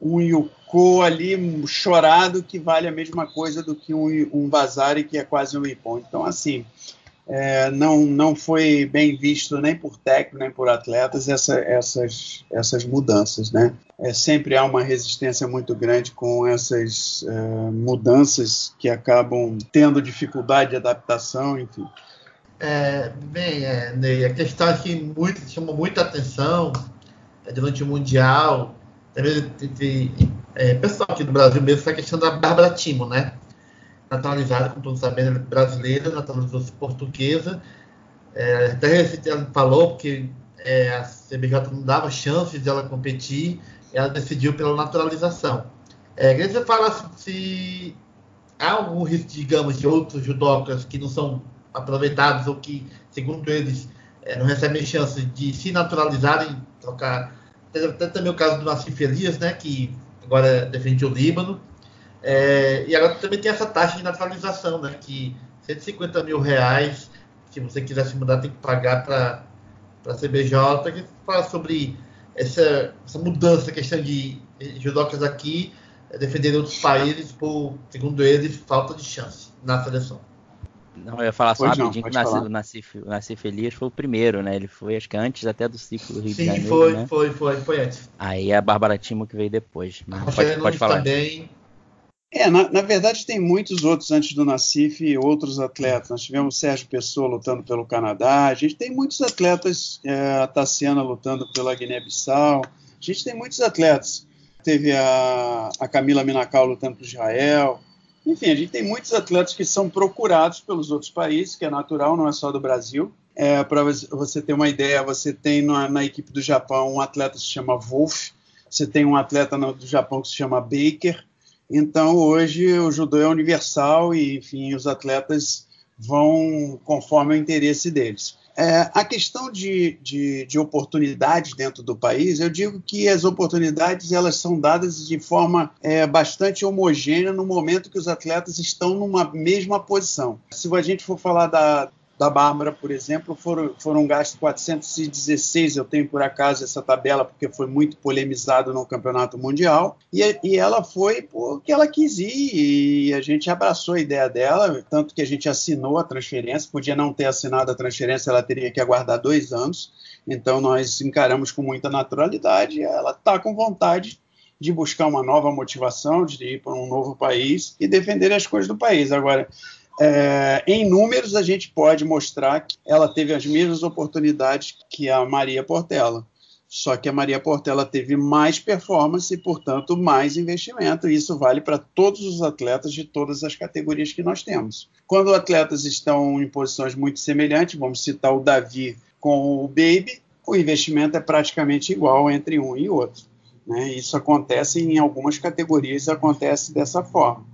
[SPEAKER 3] um Yuko ali chorado que vale a mesma coisa do que um, um Vazari que é quase um Ippon. Então assim, é, não, não foi bem visto nem por técnico, nem por atletas essa, essas, essas mudanças. Né? É, sempre há uma resistência muito grande com essas é, mudanças que acabam tendo dificuldade de adaptação, enfim.
[SPEAKER 4] É, bem, é, Ney, a questão que muito, chamou muita atenção é, durante o Mundial, também entre é, pessoal aqui do Brasil mesmo, foi a questão da Bárbara Timo, né? Naturalizada, como todos sabem, brasileira, naturalizou-se portuguesa. É, até ela falou que é, a CBJ não dava chances de ela competir, ela decidiu pela naturalização. É, queria que você falasse se há algum risco, digamos, de outros judocas que não são aproveitados ou que, segundo eles, é, não recebem chance de se naturalizarem, trocar. Até também o caso do Nassif Elias, né, que agora defende o Líbano. É, e agora também tem essa taxa de naturalização, né? Que 150 mil reais, se você quiser se mudar, tem que pagar para a CBJ. Que fala sobre essa, essa mudança, questão de judocas aqui é, defender outros países por, segundo eles, falta de chance na seleção.
[SPEAKER 2] Não, eu ia falar só rapidinho que o Nassif, Nassif Elias foi o primeiro, né? Ele foi, acho que antes até do ciclo do Rio
[SPEAKER 4] Sim,
[SPEAKER 2] de Janeiro.
[SPEAKER 4] Foi,
[SPEAKER 2] né?
[SPEAKER 4] foi, foi, foi antes.
[SPEAKER 2] Aí a Bárbara Timo que veio depois. Mas pode, pode falar.
[SPEAKER 4] Também,
[SPEAKER 3] é, na, na, verdade tem muitos outros antes do Nassif, outros atletas. Nós tivemos Sérgio Pessoa lutando pelo Canadá, a gente tem muitos atletas, é, a Tassiana lutando pela Guiné-Bissau, a gente tem muitos atletas. Teve a, a Camila Minacal lutando para Israel. Enfim, a gente tem muitos atletas que são procurados pelos outros países, que é natural, não é só do Brasil. É, Para você ter uma ideia, você tem na, na, equipe do Japão um atleta que se chama Wolf, você tem um atleta no, do Japão que se chama Baker, então, hoje, o judô é universal e, enfim, os atletas vão conforme o interesse deles. É, a questão de, de, de, oportunidades dentro do país, eu digo que as oportunidades elas são dadas de forma é, bastante homogênea no momento que os atletas estão numa mesma posição. Se a gente for falar da, da Bárbara, por exemplo, foram, foram gastos 416. Eu tenho por acaso essa tabela porque foi muito polemizado no Campeonato Mundial. E, e ela foi porque ela quis ir e a gente abraçou a ideia dela, tanto que a gente assinou a transferência. Podia não ter assinado a transferência, ela teria que aguardar dois anos. Então nós encaramos com muita naturalidade. Ela está com vontade de buscar uma nova motivação, de ir para um novo país e defender as coisas do país. Agora, é, em números, a gente pode mostrar que ela teve as mesmas oportunidades que a Maria Portela. Só que a Maria Portela teve mais performance e, portanto, mais investimento. Isso vale para todos os atletas de todas as categorias que nós temos. Quando atletas estão em posições muito semelhantes, vamos citar o Davi com o Baby, o investimento é praticamente igual entre um e outro. Né? Isso acontece em algumas categorias, acontece dessa forma.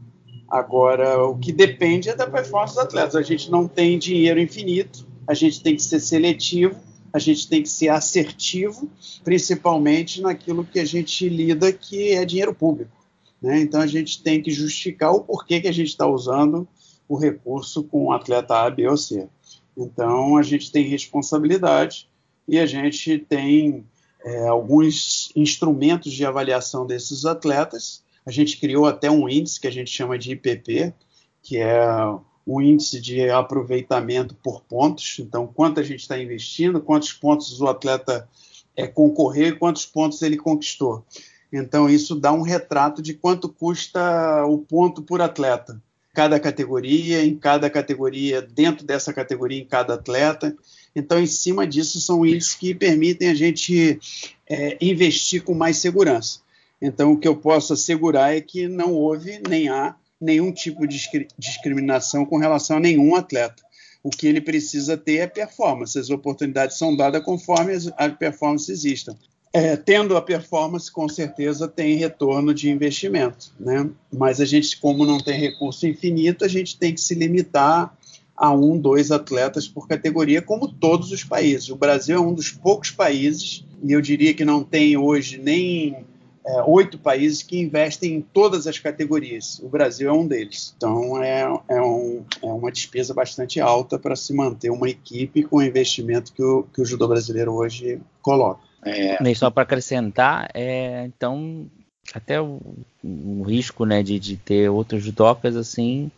[SPEAKER 3] Agora, o que depende é da performance dos atletas. A gente não tem dinheiro infinito, a gente tem que ser seletivo, a gente tem que ser assertivo, principalmente naquilo que a gente lida, que é dinheiro público. Né? Então, a gente tem que justificar o porquê que a gente está usando o recurso com o atleta A, B ou C. Então, a gente tem responsabilidade e a gente tem é, alguns instrumentos de avaliação desses atletas a gente criou até um índice que a gente chama de IPP, que é o índice de aproveitamento por pontos. Então, quanto a gente está investindo, quantos pontos o atleta é, concorreu e quantos pontos ele conquistou. Então, isso dá um retrato de quanto custa o ponto por atleta. Cada categoria, em cada categoria, dentro dessa categoria, em cada atleta. Então, em cima disso, são índices que permitem a gente é, investir com mais segurança. Então, o que eu posso assegurar é que não houve nem há nenhum tipo de discriminação com relação a nenhum atleta. O que ele precisa ter é performance. As oportunidades são dadas conforme a performance exista. É, tendo a performance, com certeza tem retorno de investimento, né? Mas a gente, como não tem recurso infinito, a gente tem que se limitar a um, dois atletas por categoria, como todos os países. O Brasil é um dos poucos países, e eu diria que não tem hoje nem é, oito países que investem em todas as categorias. O Brasil é um deles. Então, é, é, um, é uma despesa bastante alta para se manter uma equipe com o investimento que o, que o judô brasileiro hoje coloca.
[SPEAKER 2] É... E só para acrescentar, é, então, até o, o risco né, de, de, ter outros judocas assim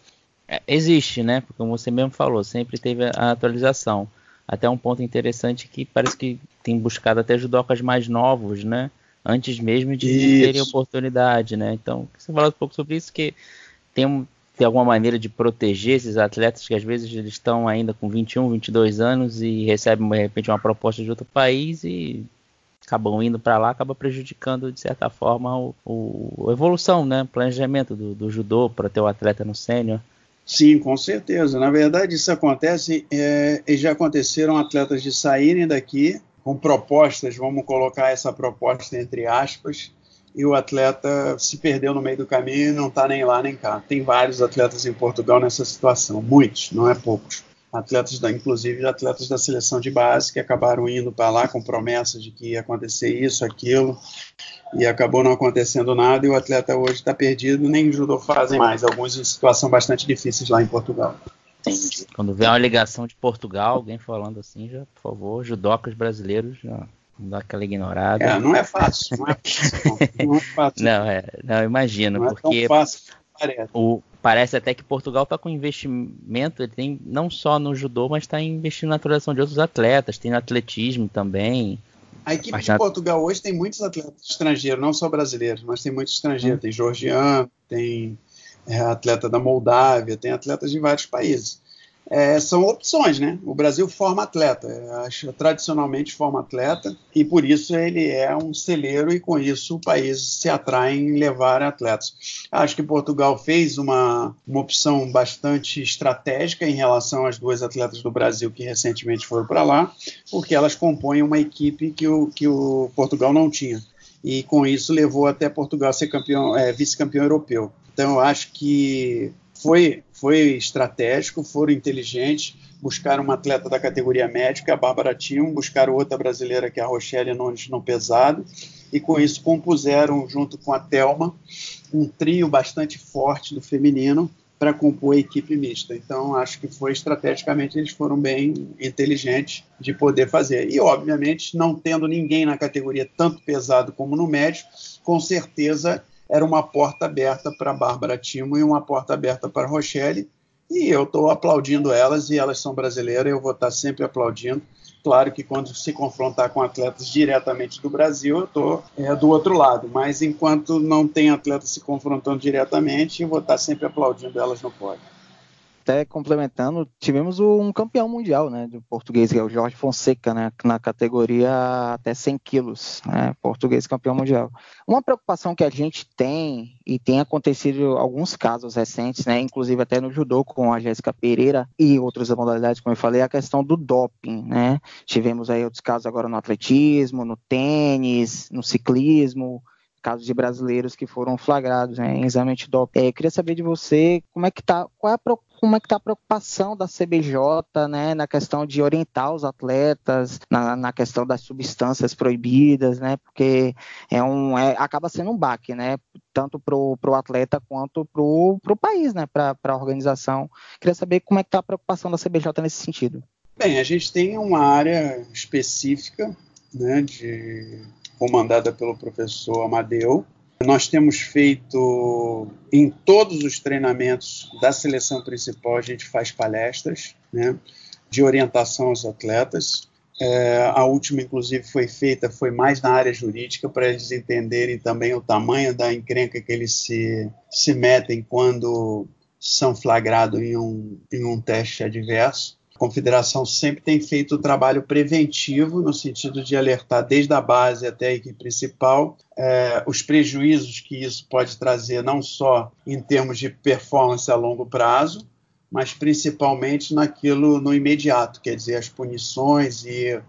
[SPEAKER 2] é, existe, né? Porque como você mesmo falou, sempre teve a atualização. Até um ponto interessante que parece que tem buscado até judocas mais novos, né? Antes mesmo de isso. terem oportunidade, né? Então, você fala um pouco sobre isso, que tem, um, tem alguma maneira de proteger esses atletas que às vezes eles estão ainda com 21, 22 anos e recebem de repente uma proposta de outro país e acabam indo para lá, acaba prejudicando de certa forma o, o a evolução, né? Planejamento do, do judô para ter o atleta no sênior.
[SPEAKER 3] Sim, com certeza. Na verdade, isso acontece é, e já aconteceram atletas de saírem daqui com propostas, vamos colocar essa proposta entre aspas, e o atleta se perdeu no meio do caminho e não está nem lá nem cá. Tem vários atletas em Portugal nessa situação, muitos, não é poucos. Atletas, da, inclusive atletas da seleção de base que acabaram indo para lá com promessas de que ia acontecer isso, aquilo, e acabou não acontecendo nada. E o atleta hoje está perdido, nem judô fazem mais. Alguns em situação bastante difíceis lá em Portugal.
[SPEAKER 2] Entendi. Quando vê uma ligação de Portugal, alguém falando assim, já, por favor, judocas brasileiros, já dá aquela ignorada.
[SPEAKER 3] É, não é fácil, não é fácil. Não, não é fácil.
[SPEAKER 2] não, é, não imagino, não porque é fácil, parece. O, parece até que Portugal está com investimento, ele tem não só no judô, mas está investindo na atualização de outros atletas, tem no atletismo também.
[SPEAKER 3] A equipe de Portugal hoje tem muitos atletas estrangeiros, não só brasileiros, mas tem muitos estrangeiros. Hum. Tem georgiano, tem é, atleta da Moldávia, tem atletas de vários países. É, são opções, né? O Brasil forma atleta, acho, tradicionalmente forma atleta, e por isso ele é um celeiro, e com isso o país se atrai em levar atletas. Acho que Portugal fez uma, uma opção bastante estratégica em relação às duas atletas do Brasil que recentemente foram para lá, porque elas compõem uma equipe que o, que o Portugal não tinha. E com isso levou até Portugal ser é, vice-campeão europeu. Então, eu acho que foi, foi estratégico, foram inteligentes, buscaram uma atleta da categoria médica, a Bárbara Tim, buscaram outra brasileira que é a Rochelle Nunes no pesado, e com isso compuseram, junto com a Thelma, um trio bastante forte do feminino para compor a equipe mista. Então, acho que foi estrategicamente, eles foram bem inteligentes de poder fazer. E, obviamente, não tendo ninguém na categoria tanto pesado como no médio, com certeza era uma porta aberta para Bárbara Timo e uma porta aberta para Rochelle. E eu estou aplaudindo elas, e elas são brasileiras, eu vou estar sempre aplaudindo. Claro que quando se confrontar com atletas diretamente do Brasil, eu estou é, do outro lado. Mas enquanto não tem atletas se confrontando diretamente, eu vou estar sempre aplaudindo elas no pódio
[SPEAKER 5] até complementando, tivemos um campeão mundial, né, do português, que é o Jorge Fonseca, né, na categoria até 100 quilos, né, português campeão mundial. Uma preocupação que a gente tem, e tem acontecido alguns casos recentes, né, inclusive até no judô com a Jéssica Pereira e outras modalidades, como eu falei, é a questão do doping, né, tivemos aí outros casos agora no atletismo, no tênis, no ciclismo, casos de brasileiros que foram flagrados né, em exame antidoping. É, queria saber de você como é que tá, qual é a como é que está a preocupação da CBJ, né, na questão de orientar os atletas, na, na questão das substâncias proibidas, né, porque é um, é, acaba sendo um baque, né, tanto para o atleta quanto para o país, né, para a organização. Queria saber como é que está a preocupação da CBJ nesse sentido.
[SPEAKER 3] Bem, a gente tem uma área específica, né, de comandada pelo professor Amadeu. Nós temos feito em todos os treinamentos da seleção principal, a gente faz palestras né, de orientação aos atletas. É, a última, inclusive, foi feita, foi mais na área jurídica, para eles entenderem também o tamanho da encrenca que eles se, se metem quando são flagrados em um, em um teste adverso. A confederação sempre tem feito o trabalho preventivo, no sentido de alertar desde a base até a equipe principal. É, os prejuízos que isso pode trazer, não só em termos de performance a longo prazo, mas principalmente naquilo no imediato, quer dizer, as punições e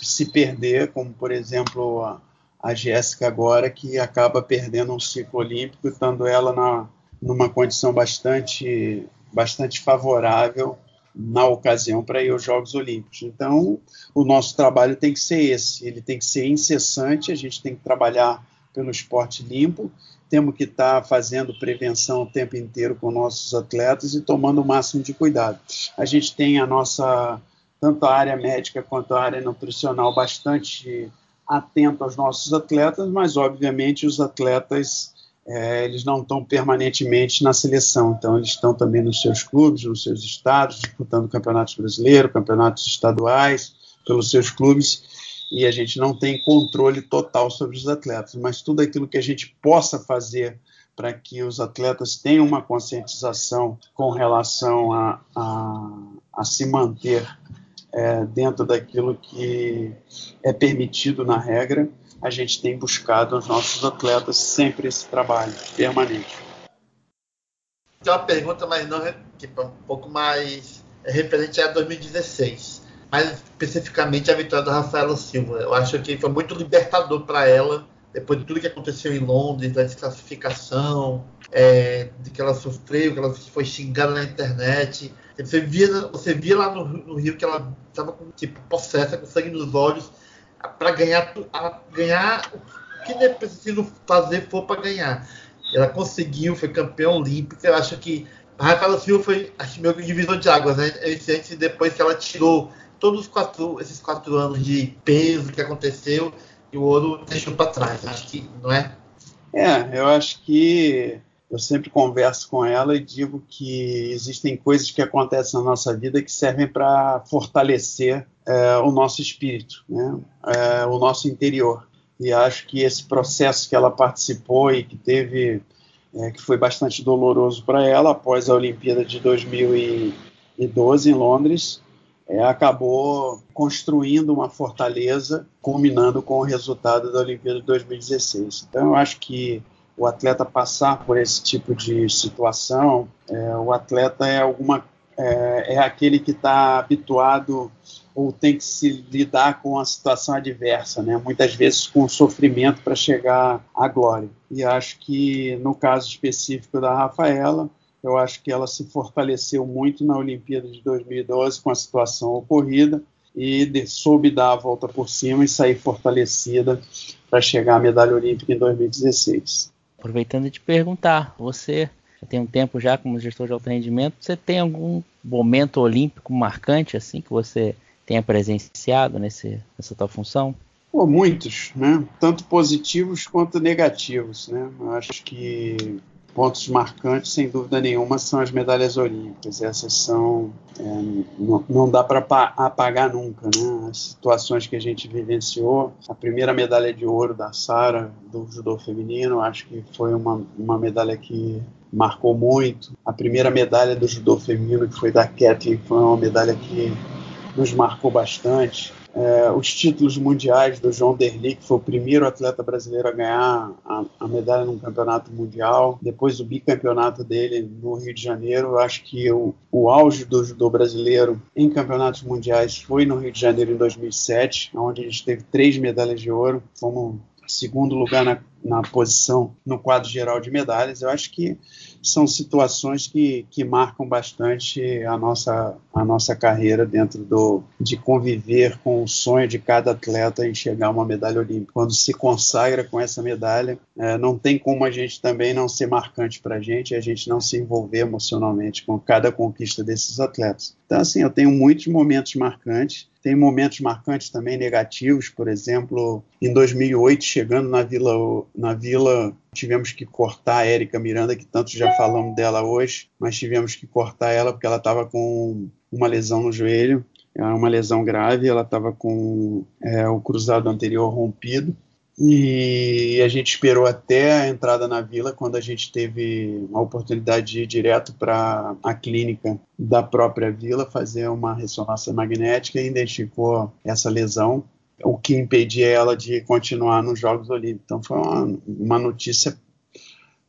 [SPEAKER 3] se perder, como por exemplo a, a Jéssica agora, que acaba perdendo um ciclo olímpico, estando ela na, numa condição bastante, bastante favorável na ocasião para ir aos Jogos Olímpicos. Então, o nosso trabalho tem que ser esse, ele tem que ser incessante, a gente tem que trabalhar pelo esporte limpo, temos que estar tá fazendo prevenção o tempo inteiro com nossos atletas e tomando o máximo de cuidado. A gente tem a nossa, tanto a área médica quanto a área nutricional, bastante atenta aos nossos atletas, mas obviamente os atletas é, eles não estão permanentemente na seleção, então eles estão também nos seus clubes, nos seus estados, disputando campeonatos brasileiros, campeonatos estaduais, pelos seus clubes, e a gente não tem controle total sobre os atletas, mas tudo aquilo que a gente possa fazer para que os atletas tenham uma conscientização com relação a, a, a se manter é, dentro daquilo que é permitido na regra, a gente tem buscado aos nossos atletas sempre esse trabalho permanente.
[SPEAKER 4] Tem uma pergunta, mas não tipo, um pouco mais é referente a 2016, mais especificamente a vitória da Rafaela Silva. Eu acho que foi muito libertador para ela depois de tudo que aconteceu em Londres, da desclassificação, é, de que ela sofreu, que ela foi xingada na internet. Você via, você via lá no, no Rio que ela estava com tipo possessa, com sangue nos olhos, para ganhar, ganhar o que é preciso fazer for para ganhar. Ela conseguiu, foi campeã olímpica. Eu acho que a Rafaela Silva foi acho, meu divisor de águas, né? Antes depois que ela tirou todos os quatro, esses quatro anos de peso que aconteceu e o ouro deixou para trás. Acho que não é?
[SPEAKER 3] É, eu acho que eu sempre converso com ela e digo que existem coisas que acontecem na nossa vida que servem para fortalecer é, o nosso espírito, né? é, o nosso interior. E acho que esse processo que ela participou e que teve, é, que foi bastante doloroso para ela após a Olimpíada de 2012 em Londres, é, acabou construindo uma fortaleza, culminando com o resultado da Olimpíada de 2016. Então, eu acho que o atleta passar por esse tipo de situação, é, o atleta é alguma é, é aquele que está habituado ou tem que se lidar com a situação adversa, né? muitas vezes com sofrimento para chegar à glória. E acho que no caso específico da Rafaela, Eu acho que ela se fortaleceu muito na Olimpíada de 2012 com a situação ocorrida e de, soube dar a volta por cima e sair fortalecida para chegar à medalha olímpica em 2016.
[SPEAKER 2] Aproveitando de te perguntar, você tem um tempo já como gestor de alto rendimento, você tem algum momento olímpico marcante assim que você tenha presenciado nesse, nessa tua função?
[SPEAKER 3] Pô, muitos, né? Tanto positivos quanto negativos, né? Acho que pontos marcantes, sem dúvida nenhuma, são as medalhas olímpicas. Essas são. É, não, não, dá para apagar nunca, né? As situações que a gente vivenciou. A primeira medalha de ouro da Sara, do judô feminino, acho que foi uma, uma medalha que marcou muito. A primeira medalha do judô feminino, que foi da Kathleen, foi uma medalha que nos marcou bastante é, os títulos mundiais do João Derli, que foi o primeiro atleta brasileiro a ganhar a, a, medalha num campeonato mundial, depois o bicampeonato dele no Rio de Janeiro. Eu acho que o, o auge do judô brasileiro em campeonatos mundiais foi no Rio de Janeiro em 2007, onde a gente teve três medalhas de ouro. Fomos segundo lugar na, na posição no quadro geral de medalhas. Eu acho que são situações que, que marcam bastante a nossa, a nossa carreira dentro do, de conviver com o sonho de cada atleta em chegar a uma medalha olímpica. Quando se consagra com essa medalha, é, não tem como a gente também não ser marcante para a gente e a gente não se envolver emocionalmente com cada conquista desses atletas. Então, assim, eu tenho muitos momentos marcantes tem momentos marcantes também negativos, por exemplo, em 2008, chegando na Vila, na Vila tivemos que cortar a Érica Miranda, que tanto já falamos dela hoje, mas tivemos que cortar ela porque ela estava com uma lesão no joelho, era uma lesão grave, ela estava com é, o cruzado anterior rompido. E a gente esperou até a entrada na vila, quando a gente teve a oportunidade de ir direto para a clínica da própria vila, fazer uma ressonância magnética e identificou essa lesão, o que impedia ela de continuar nos Jogos Olímpicos. Então foi uma, uma notícia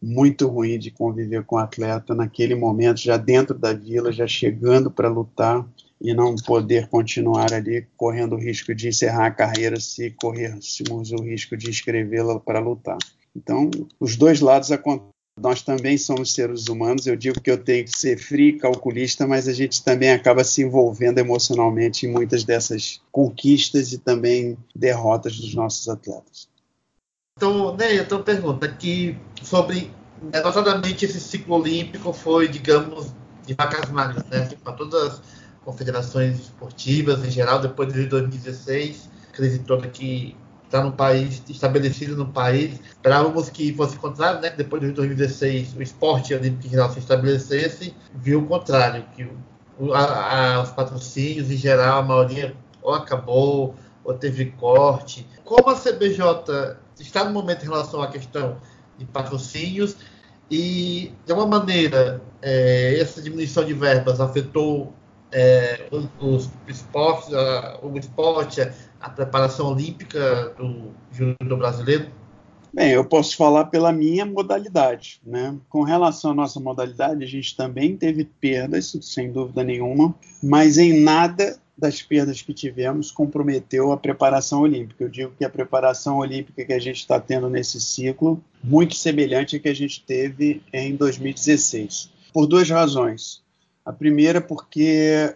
[SPEAKER 3] muito ruim de conviver com o atleta naquele momento, já dentro da vila, já chegando para lutar e não poder continuar ali correndo o risco de encerrar a carreira se corrêssemos o risco de inscrevê-la para lutar. Então, os dois lados acontecem. Nós também somos seres humanos. Eu digo que eu tenho que ser frio, calculista, mas a gente também acaba se envolvendo emocionalmente em muitas dessas conquistas e também derrotas dos nossos atletas.
[SPEAKER 4] Então, Ney, eu tenho uma pergunta aqui sobre, notadamente, esse ciclo olímpico foi, digamos, de vacas magras, né? Para todas confederações esportivas em geral, depois de 2016, crise toda que está no país, estabelecido no país. Esperávamos que fosse o contrário, né? Depois de 2016, o esporte olímpico em geral se estabelecesse, viu o contrário, que o, a, a, os patrocínios em geral, a maioria ou acabou ou teve corte. Como a CBJ está no momento em relação à questão de patrocínios e, de alguma maneira, é, essa diminuição de verbas afetou é, os, esportes, a, o esporte, a preparação olímpica do judô brasileiro?
[SPEAKER 3] Bem, eu posso falar pela minha modalidade, né? Com relação à nossa modalidade, a gente também teve perdas, sem dúvida nenhuma, mas em nada das perdas que tivemos comprometeu a preparação olímpica. Eu digo que a preparação olímpica que a gente está tendo nesse ciclo, muito semelhante à que a gente teve em 2016, por duas razões. A primeira, porque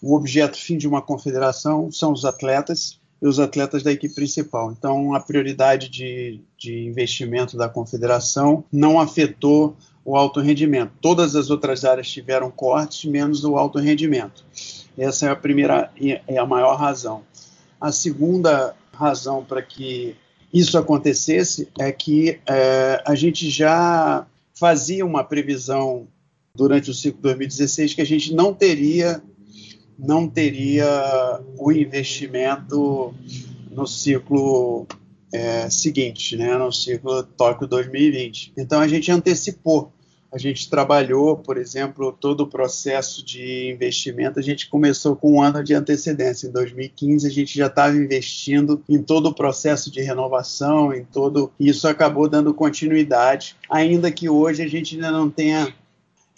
[SPEAKER 3] o objeto fim de uma confederação são os atletas e os atletas da equipe principal. Então, a prioridade de, de investimento da confederação não afetou o alto rendimento. Todas as outras áreas tiveram cortes, menos o alto rendimento. Essa é a primeira é a maior razão. A segunda razão para que isso acontecesse é que é, a gente já fazia uma previsão durante o ciclo 2016 que a gente não teria não teria o investimento no ciclo é, seguinte, né, no ciclo Tóquio 2020. Então a gente antecipou, a gente trabalhou, por exemplo, todo o processo de investimento. A gente começou com um ano de antecedência. Em 2015 a gente já estava investindo em todo o processo de renovação, em todo isso acabou dando continuidade, ainda que hoje a gente ainda não tenha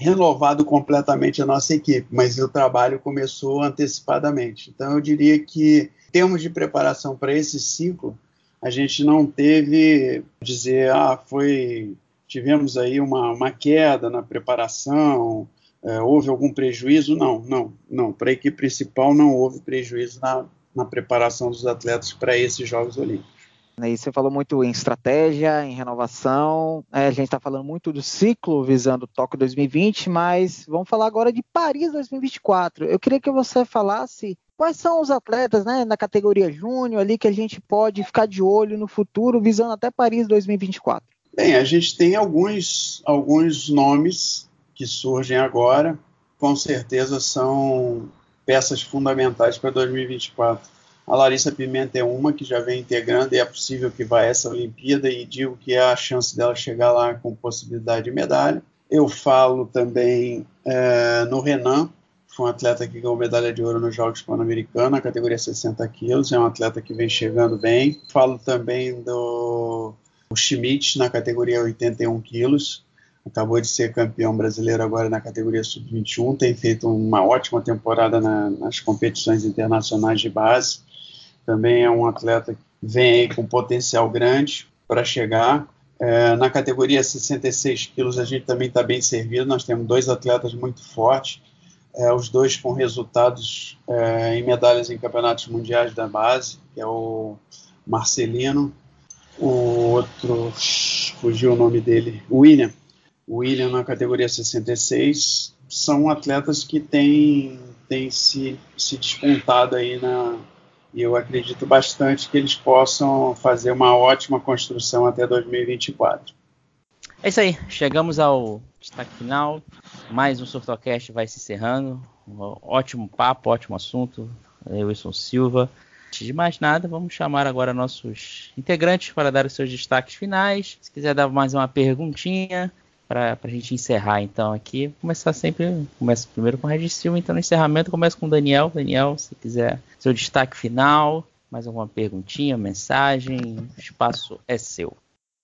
[SPEAKER 3] renovado completamente a nossa equipe, mas o trabalho começou antecipadamente. Então, eu diria que, em termos de preparação para esse ciclo, a gente não teve dizer, ah, foi tivemos aí uma, uma queda na preparação, é, houve algum prejuízo? Não, não, não. Para a equipe principal não houve prejuízo na, na preparação dos atletas para esses Jogos Olímpicos.
[SPEAKER 5] E você falou muito em estratégia, em renovação. É, a gente está falando muito do ciclo visando Tóquio 2020, mas vamos falar agora de Paris 2024. Eu queria que você falasse quais são os atletas né, na categoria júnior ali que a gente pode ficar de olho no futuro, visando até Paris 2024.
[SPEAKER 3] Bem, a gente tem alguns, alguns nomes que surgem agora, com certeza são peças fundamentais para 2024. A Larissa Pimenta é uma que já vem integrando e é possível que vá a essa Olimpíada e digo que é a chance dela chegar lá com possibilidade de medalha. Eu falo também é, no Renan, foi um atleta que ganhou medalha de ouro nos Jogos Pan-Americanos, na categoria 60 quilos, é um atleta que vem chegando bem. Falo também do Schmidt, na categoria 81 quilos, acabou de ser campeão brasileiro agora na categoria sub-21, tem feito uma ótima temporada na, nas competições internacionais de base também é um atleta que vem com potencial grande para chegar. É, na categoria 66 quilos a gente também está bem servido, nós temos dois atletas muito fortes, é, os dois com resultados é, em medalhas em campeonatos mundiais da base, que é o Marcelino, o outro, fugiu o nome dele, William, William na categoria 66, são atletas que têm, têm se, se despontado aí na, e eu acredito bastante que eles possam fazer uma ótima construção até 2024.
[SPEAKER 2] É isso aí, chegamos ao destaque final. Mais um Surtocast vai se encerrando. Um ótimo papo, ótimo assunto. Eu, Wilson Silva. Antes de mais nada, vamos chamar agora nossos integrantes para dar os seus destaques finais. Se quiser dar mais uma perguntinha, para a gente encerrar então aqui. Começar sempre, começa primeiro com o Regis então no encerramento começa com o Daniel. Daniel, se quiser seu destaque final, mais alguma perguntinha, mensagem, o espaço é seu.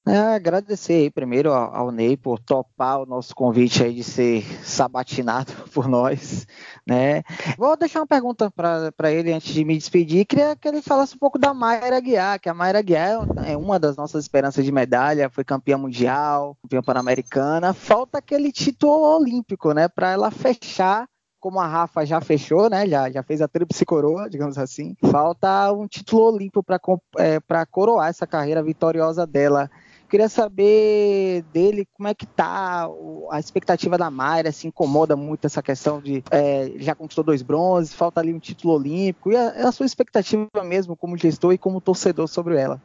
[SPEAKER 5] É, agradecer aí primeiro ao, Ney por topar o nosso convite aí de ser sabatinado <laughs> por nós, né? Vou deixar uma pergunta para ele antes de me despedir. Queria que ele falasse um pouco da Mayra Guiar, que a Mayra Guiar é uma das nossas esperanças de medalha, foi campeã mundial, campeã pan-americana. Falta aquele título olímpico, né? Para ela fechar como a Rafa já fechou, né? Já, já fez a tríplice coroa, digamos assim. Falta um título olímpico para é, coroar essa carreira vitoriosa dela. Queria saber dele como é que tá a expectativa da Mayra, se incomoda muito essa questão de é, já conquistou dois bronzes, falta ali um título olímpico, e a, a sua expectativa mesmo como gestor e como torcedor sobre ela.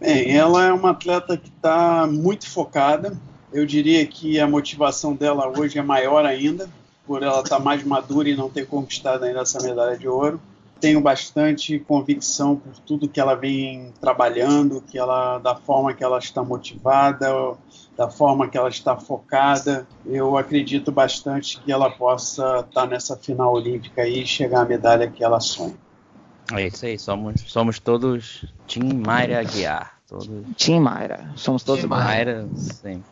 [SPEAKER 3] Bem, ela é uma atleta que está muito focada. Eu diria que a motivação dela hoje é maior ainda, por ela estar tá mais madura e não ter conquistado ainda essa medalha de ouro tenho bastante convicção por tudo que ela vem trabalhando, que ela da forma que ela está motivada, da forma que ela está focada. Eu acredito bastante que ela possa estar nessa final olímpica e chegar à medalha que ela sonha.
[SPEAKER 2] É isso aí, somos, somos todos Tim Mayra Aguiar. Todos...
[SPEAKER 5] Tim Mayra, somos todos
[SPEAKER 2] Tim Mayra. Mayra,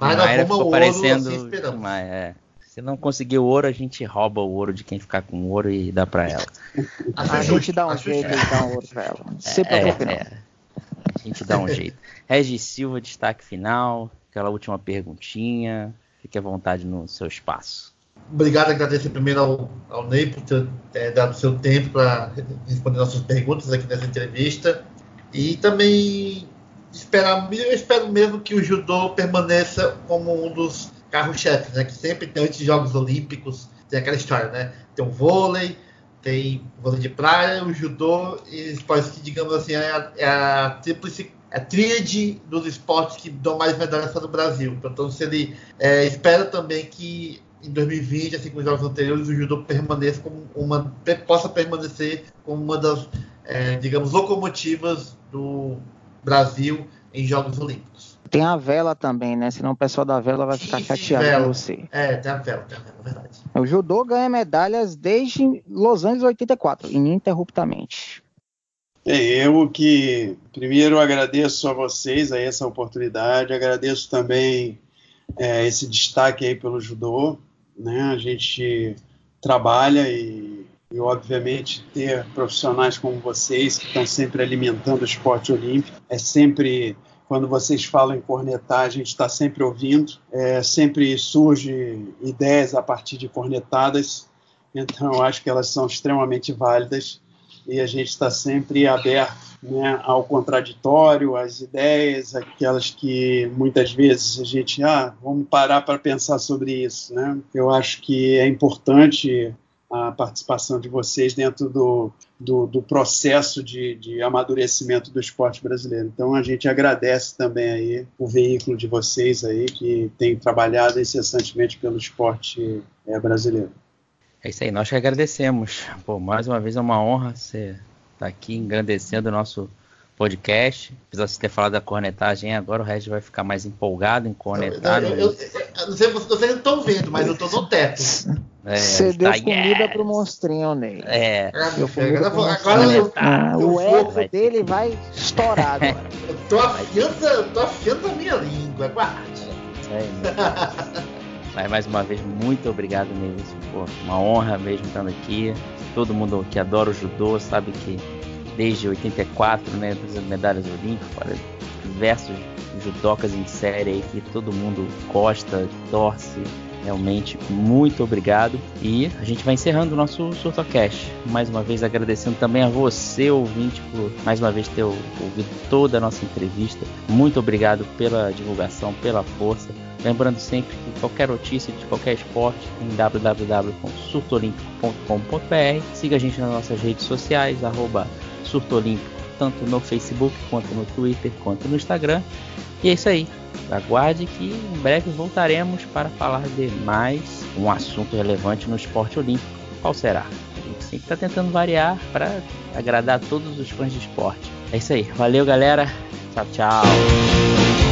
[SPEAKER 2] Mayra, Mayra ficou parecendo Tim Mayra, é. Se não conseguir o ouro, a gente rouba o ouro de quem ficar com o ouro e dá para ela.
[SPEAKER 5] A, a gente dá um jeito de dar um ouro para ela. Sempre é, é,
[SPEAKER 2] A gente dá um jeito. Regis Silva, destaque final, aquela última perguntinha. Fique à vontade no seu espaço.
[SPEAKER 4] Obrigado, agradecer primeiro ao, ao Ney por ter é, dado seu tempo para responder nossas perguntas aqui nessa entrevista. E também esperar, eu espero mesmo que o judô permaneça como um dos carro-chefe, né? Que sempre tem de Jogos Olímpicos, tem aquela história, né? Tem o vôlei, tem o vôlei de praia, o judô e esportes que, digamos assim, é a, é a tríplice a tríade dos esportes que dão mais medalhas no Brasil. Então, se ele é, espera também que em 2020, assim como os jogos anteriores, o judô permaneça como uma possa permanecer como uma das, é, digamos, locomotivas do Brasil em Jogos Olímpicos.
[SPEAKER 5] Tem a vela também, né? Senão o pessoal da vela vai ficar chateado
[SPEAKER 4] vela.
[SPEAKER 5] com você.
[SPEAKER 4] É, tem a vela, tem a vela, é verdade.
[SPEAKER 5] O judô ganha medalhas desde Los Angeles 84, ininterruptamente.
[SPEAKER 3] É, eu que primeiro agradeço a vocês aí essa oportunidade, agradeço também é, esse destaque aí pelo judô, né? A gente trabalha e, e obviamente ter profissionais como vocês que estão sempre alimentando o esporte olímpico é sempre quando vocês falam em cornetar, a gente está sempre ouvindo, é, sempre surge ideias a partir de cornetadas, então eu acho que elas são extremamente válidas e a gente está sempre aberto né, ao contraditório, às ideias, aquelas que muitas vezes a gente, ah, vamos parar para pensar sobre isso. Né? Eu acho que é importante a participação de vocês dentro do, do, do processo de, de, amadurecimento do esporte brasileiro. Então a gente agradece também aí o veículo de vocês aí que tem trabalhado incessantemente pelo esporte é, brasileiro.
[SPEAKER 2] É isso aí, nós que agradecemos. Pô, mais uma vez é uma honra você estar aqui engrandecendo o nosso podcast. Apesar de ter falado da cornetagem, agora o Regis vai ficar mais empolgado em cornetar.
[SPEAKER 4] Eu, eu, eu, eu não sei se vocês estão vendo, mas eu estou no teto. <laughs>
[SPEAKER 5] É, Você deu tá comida yes. pro monstrinho, Ney.
[SPEAKER 2] É.
[SPEAKER 5] Deu comida pro monstrinho. Ah, o ego dele vai estourar agora. <laughs>
[SPEAKER 4] eu tô afiando, tô afiando a minha língua, guarde.
[SPEAKER 2] É, Mas mais uma vez, muito obrigado mesmo. Pô, uma honra mesmo estando aqui. Todo mundo que adora o judô sabe que desde 84, né, das medalhas olímpicas, diversos judocas em série aí que todo mundo gosta, torce. Realmente, muito obrigado. E a gente vai encerrando o nosso SurtoCast. Mais uma vez agradecendo também a você, ouvinte, por mais uma vez ter ouvido toda a nossa entrevista. Muito obrigado pela divulgação, pela força. Lembrando sempre que qualquer notícia de qualquer esporte em www.surtolimpico.com.br. Siga a gente nas nossas redes sociais, arroba surtoolímpico, tanto no Facebook, quanto no Twitter, quanto no Instagram. E é isso aí. Aguarde que em breve voltaremos para falar de mais um assunto relevante no esporte olímpico. Qual será? A gente sempre está tentando variar para agradar todos os fãs de esporte. É isso aí. Valeu, galera. Tchau, tchau.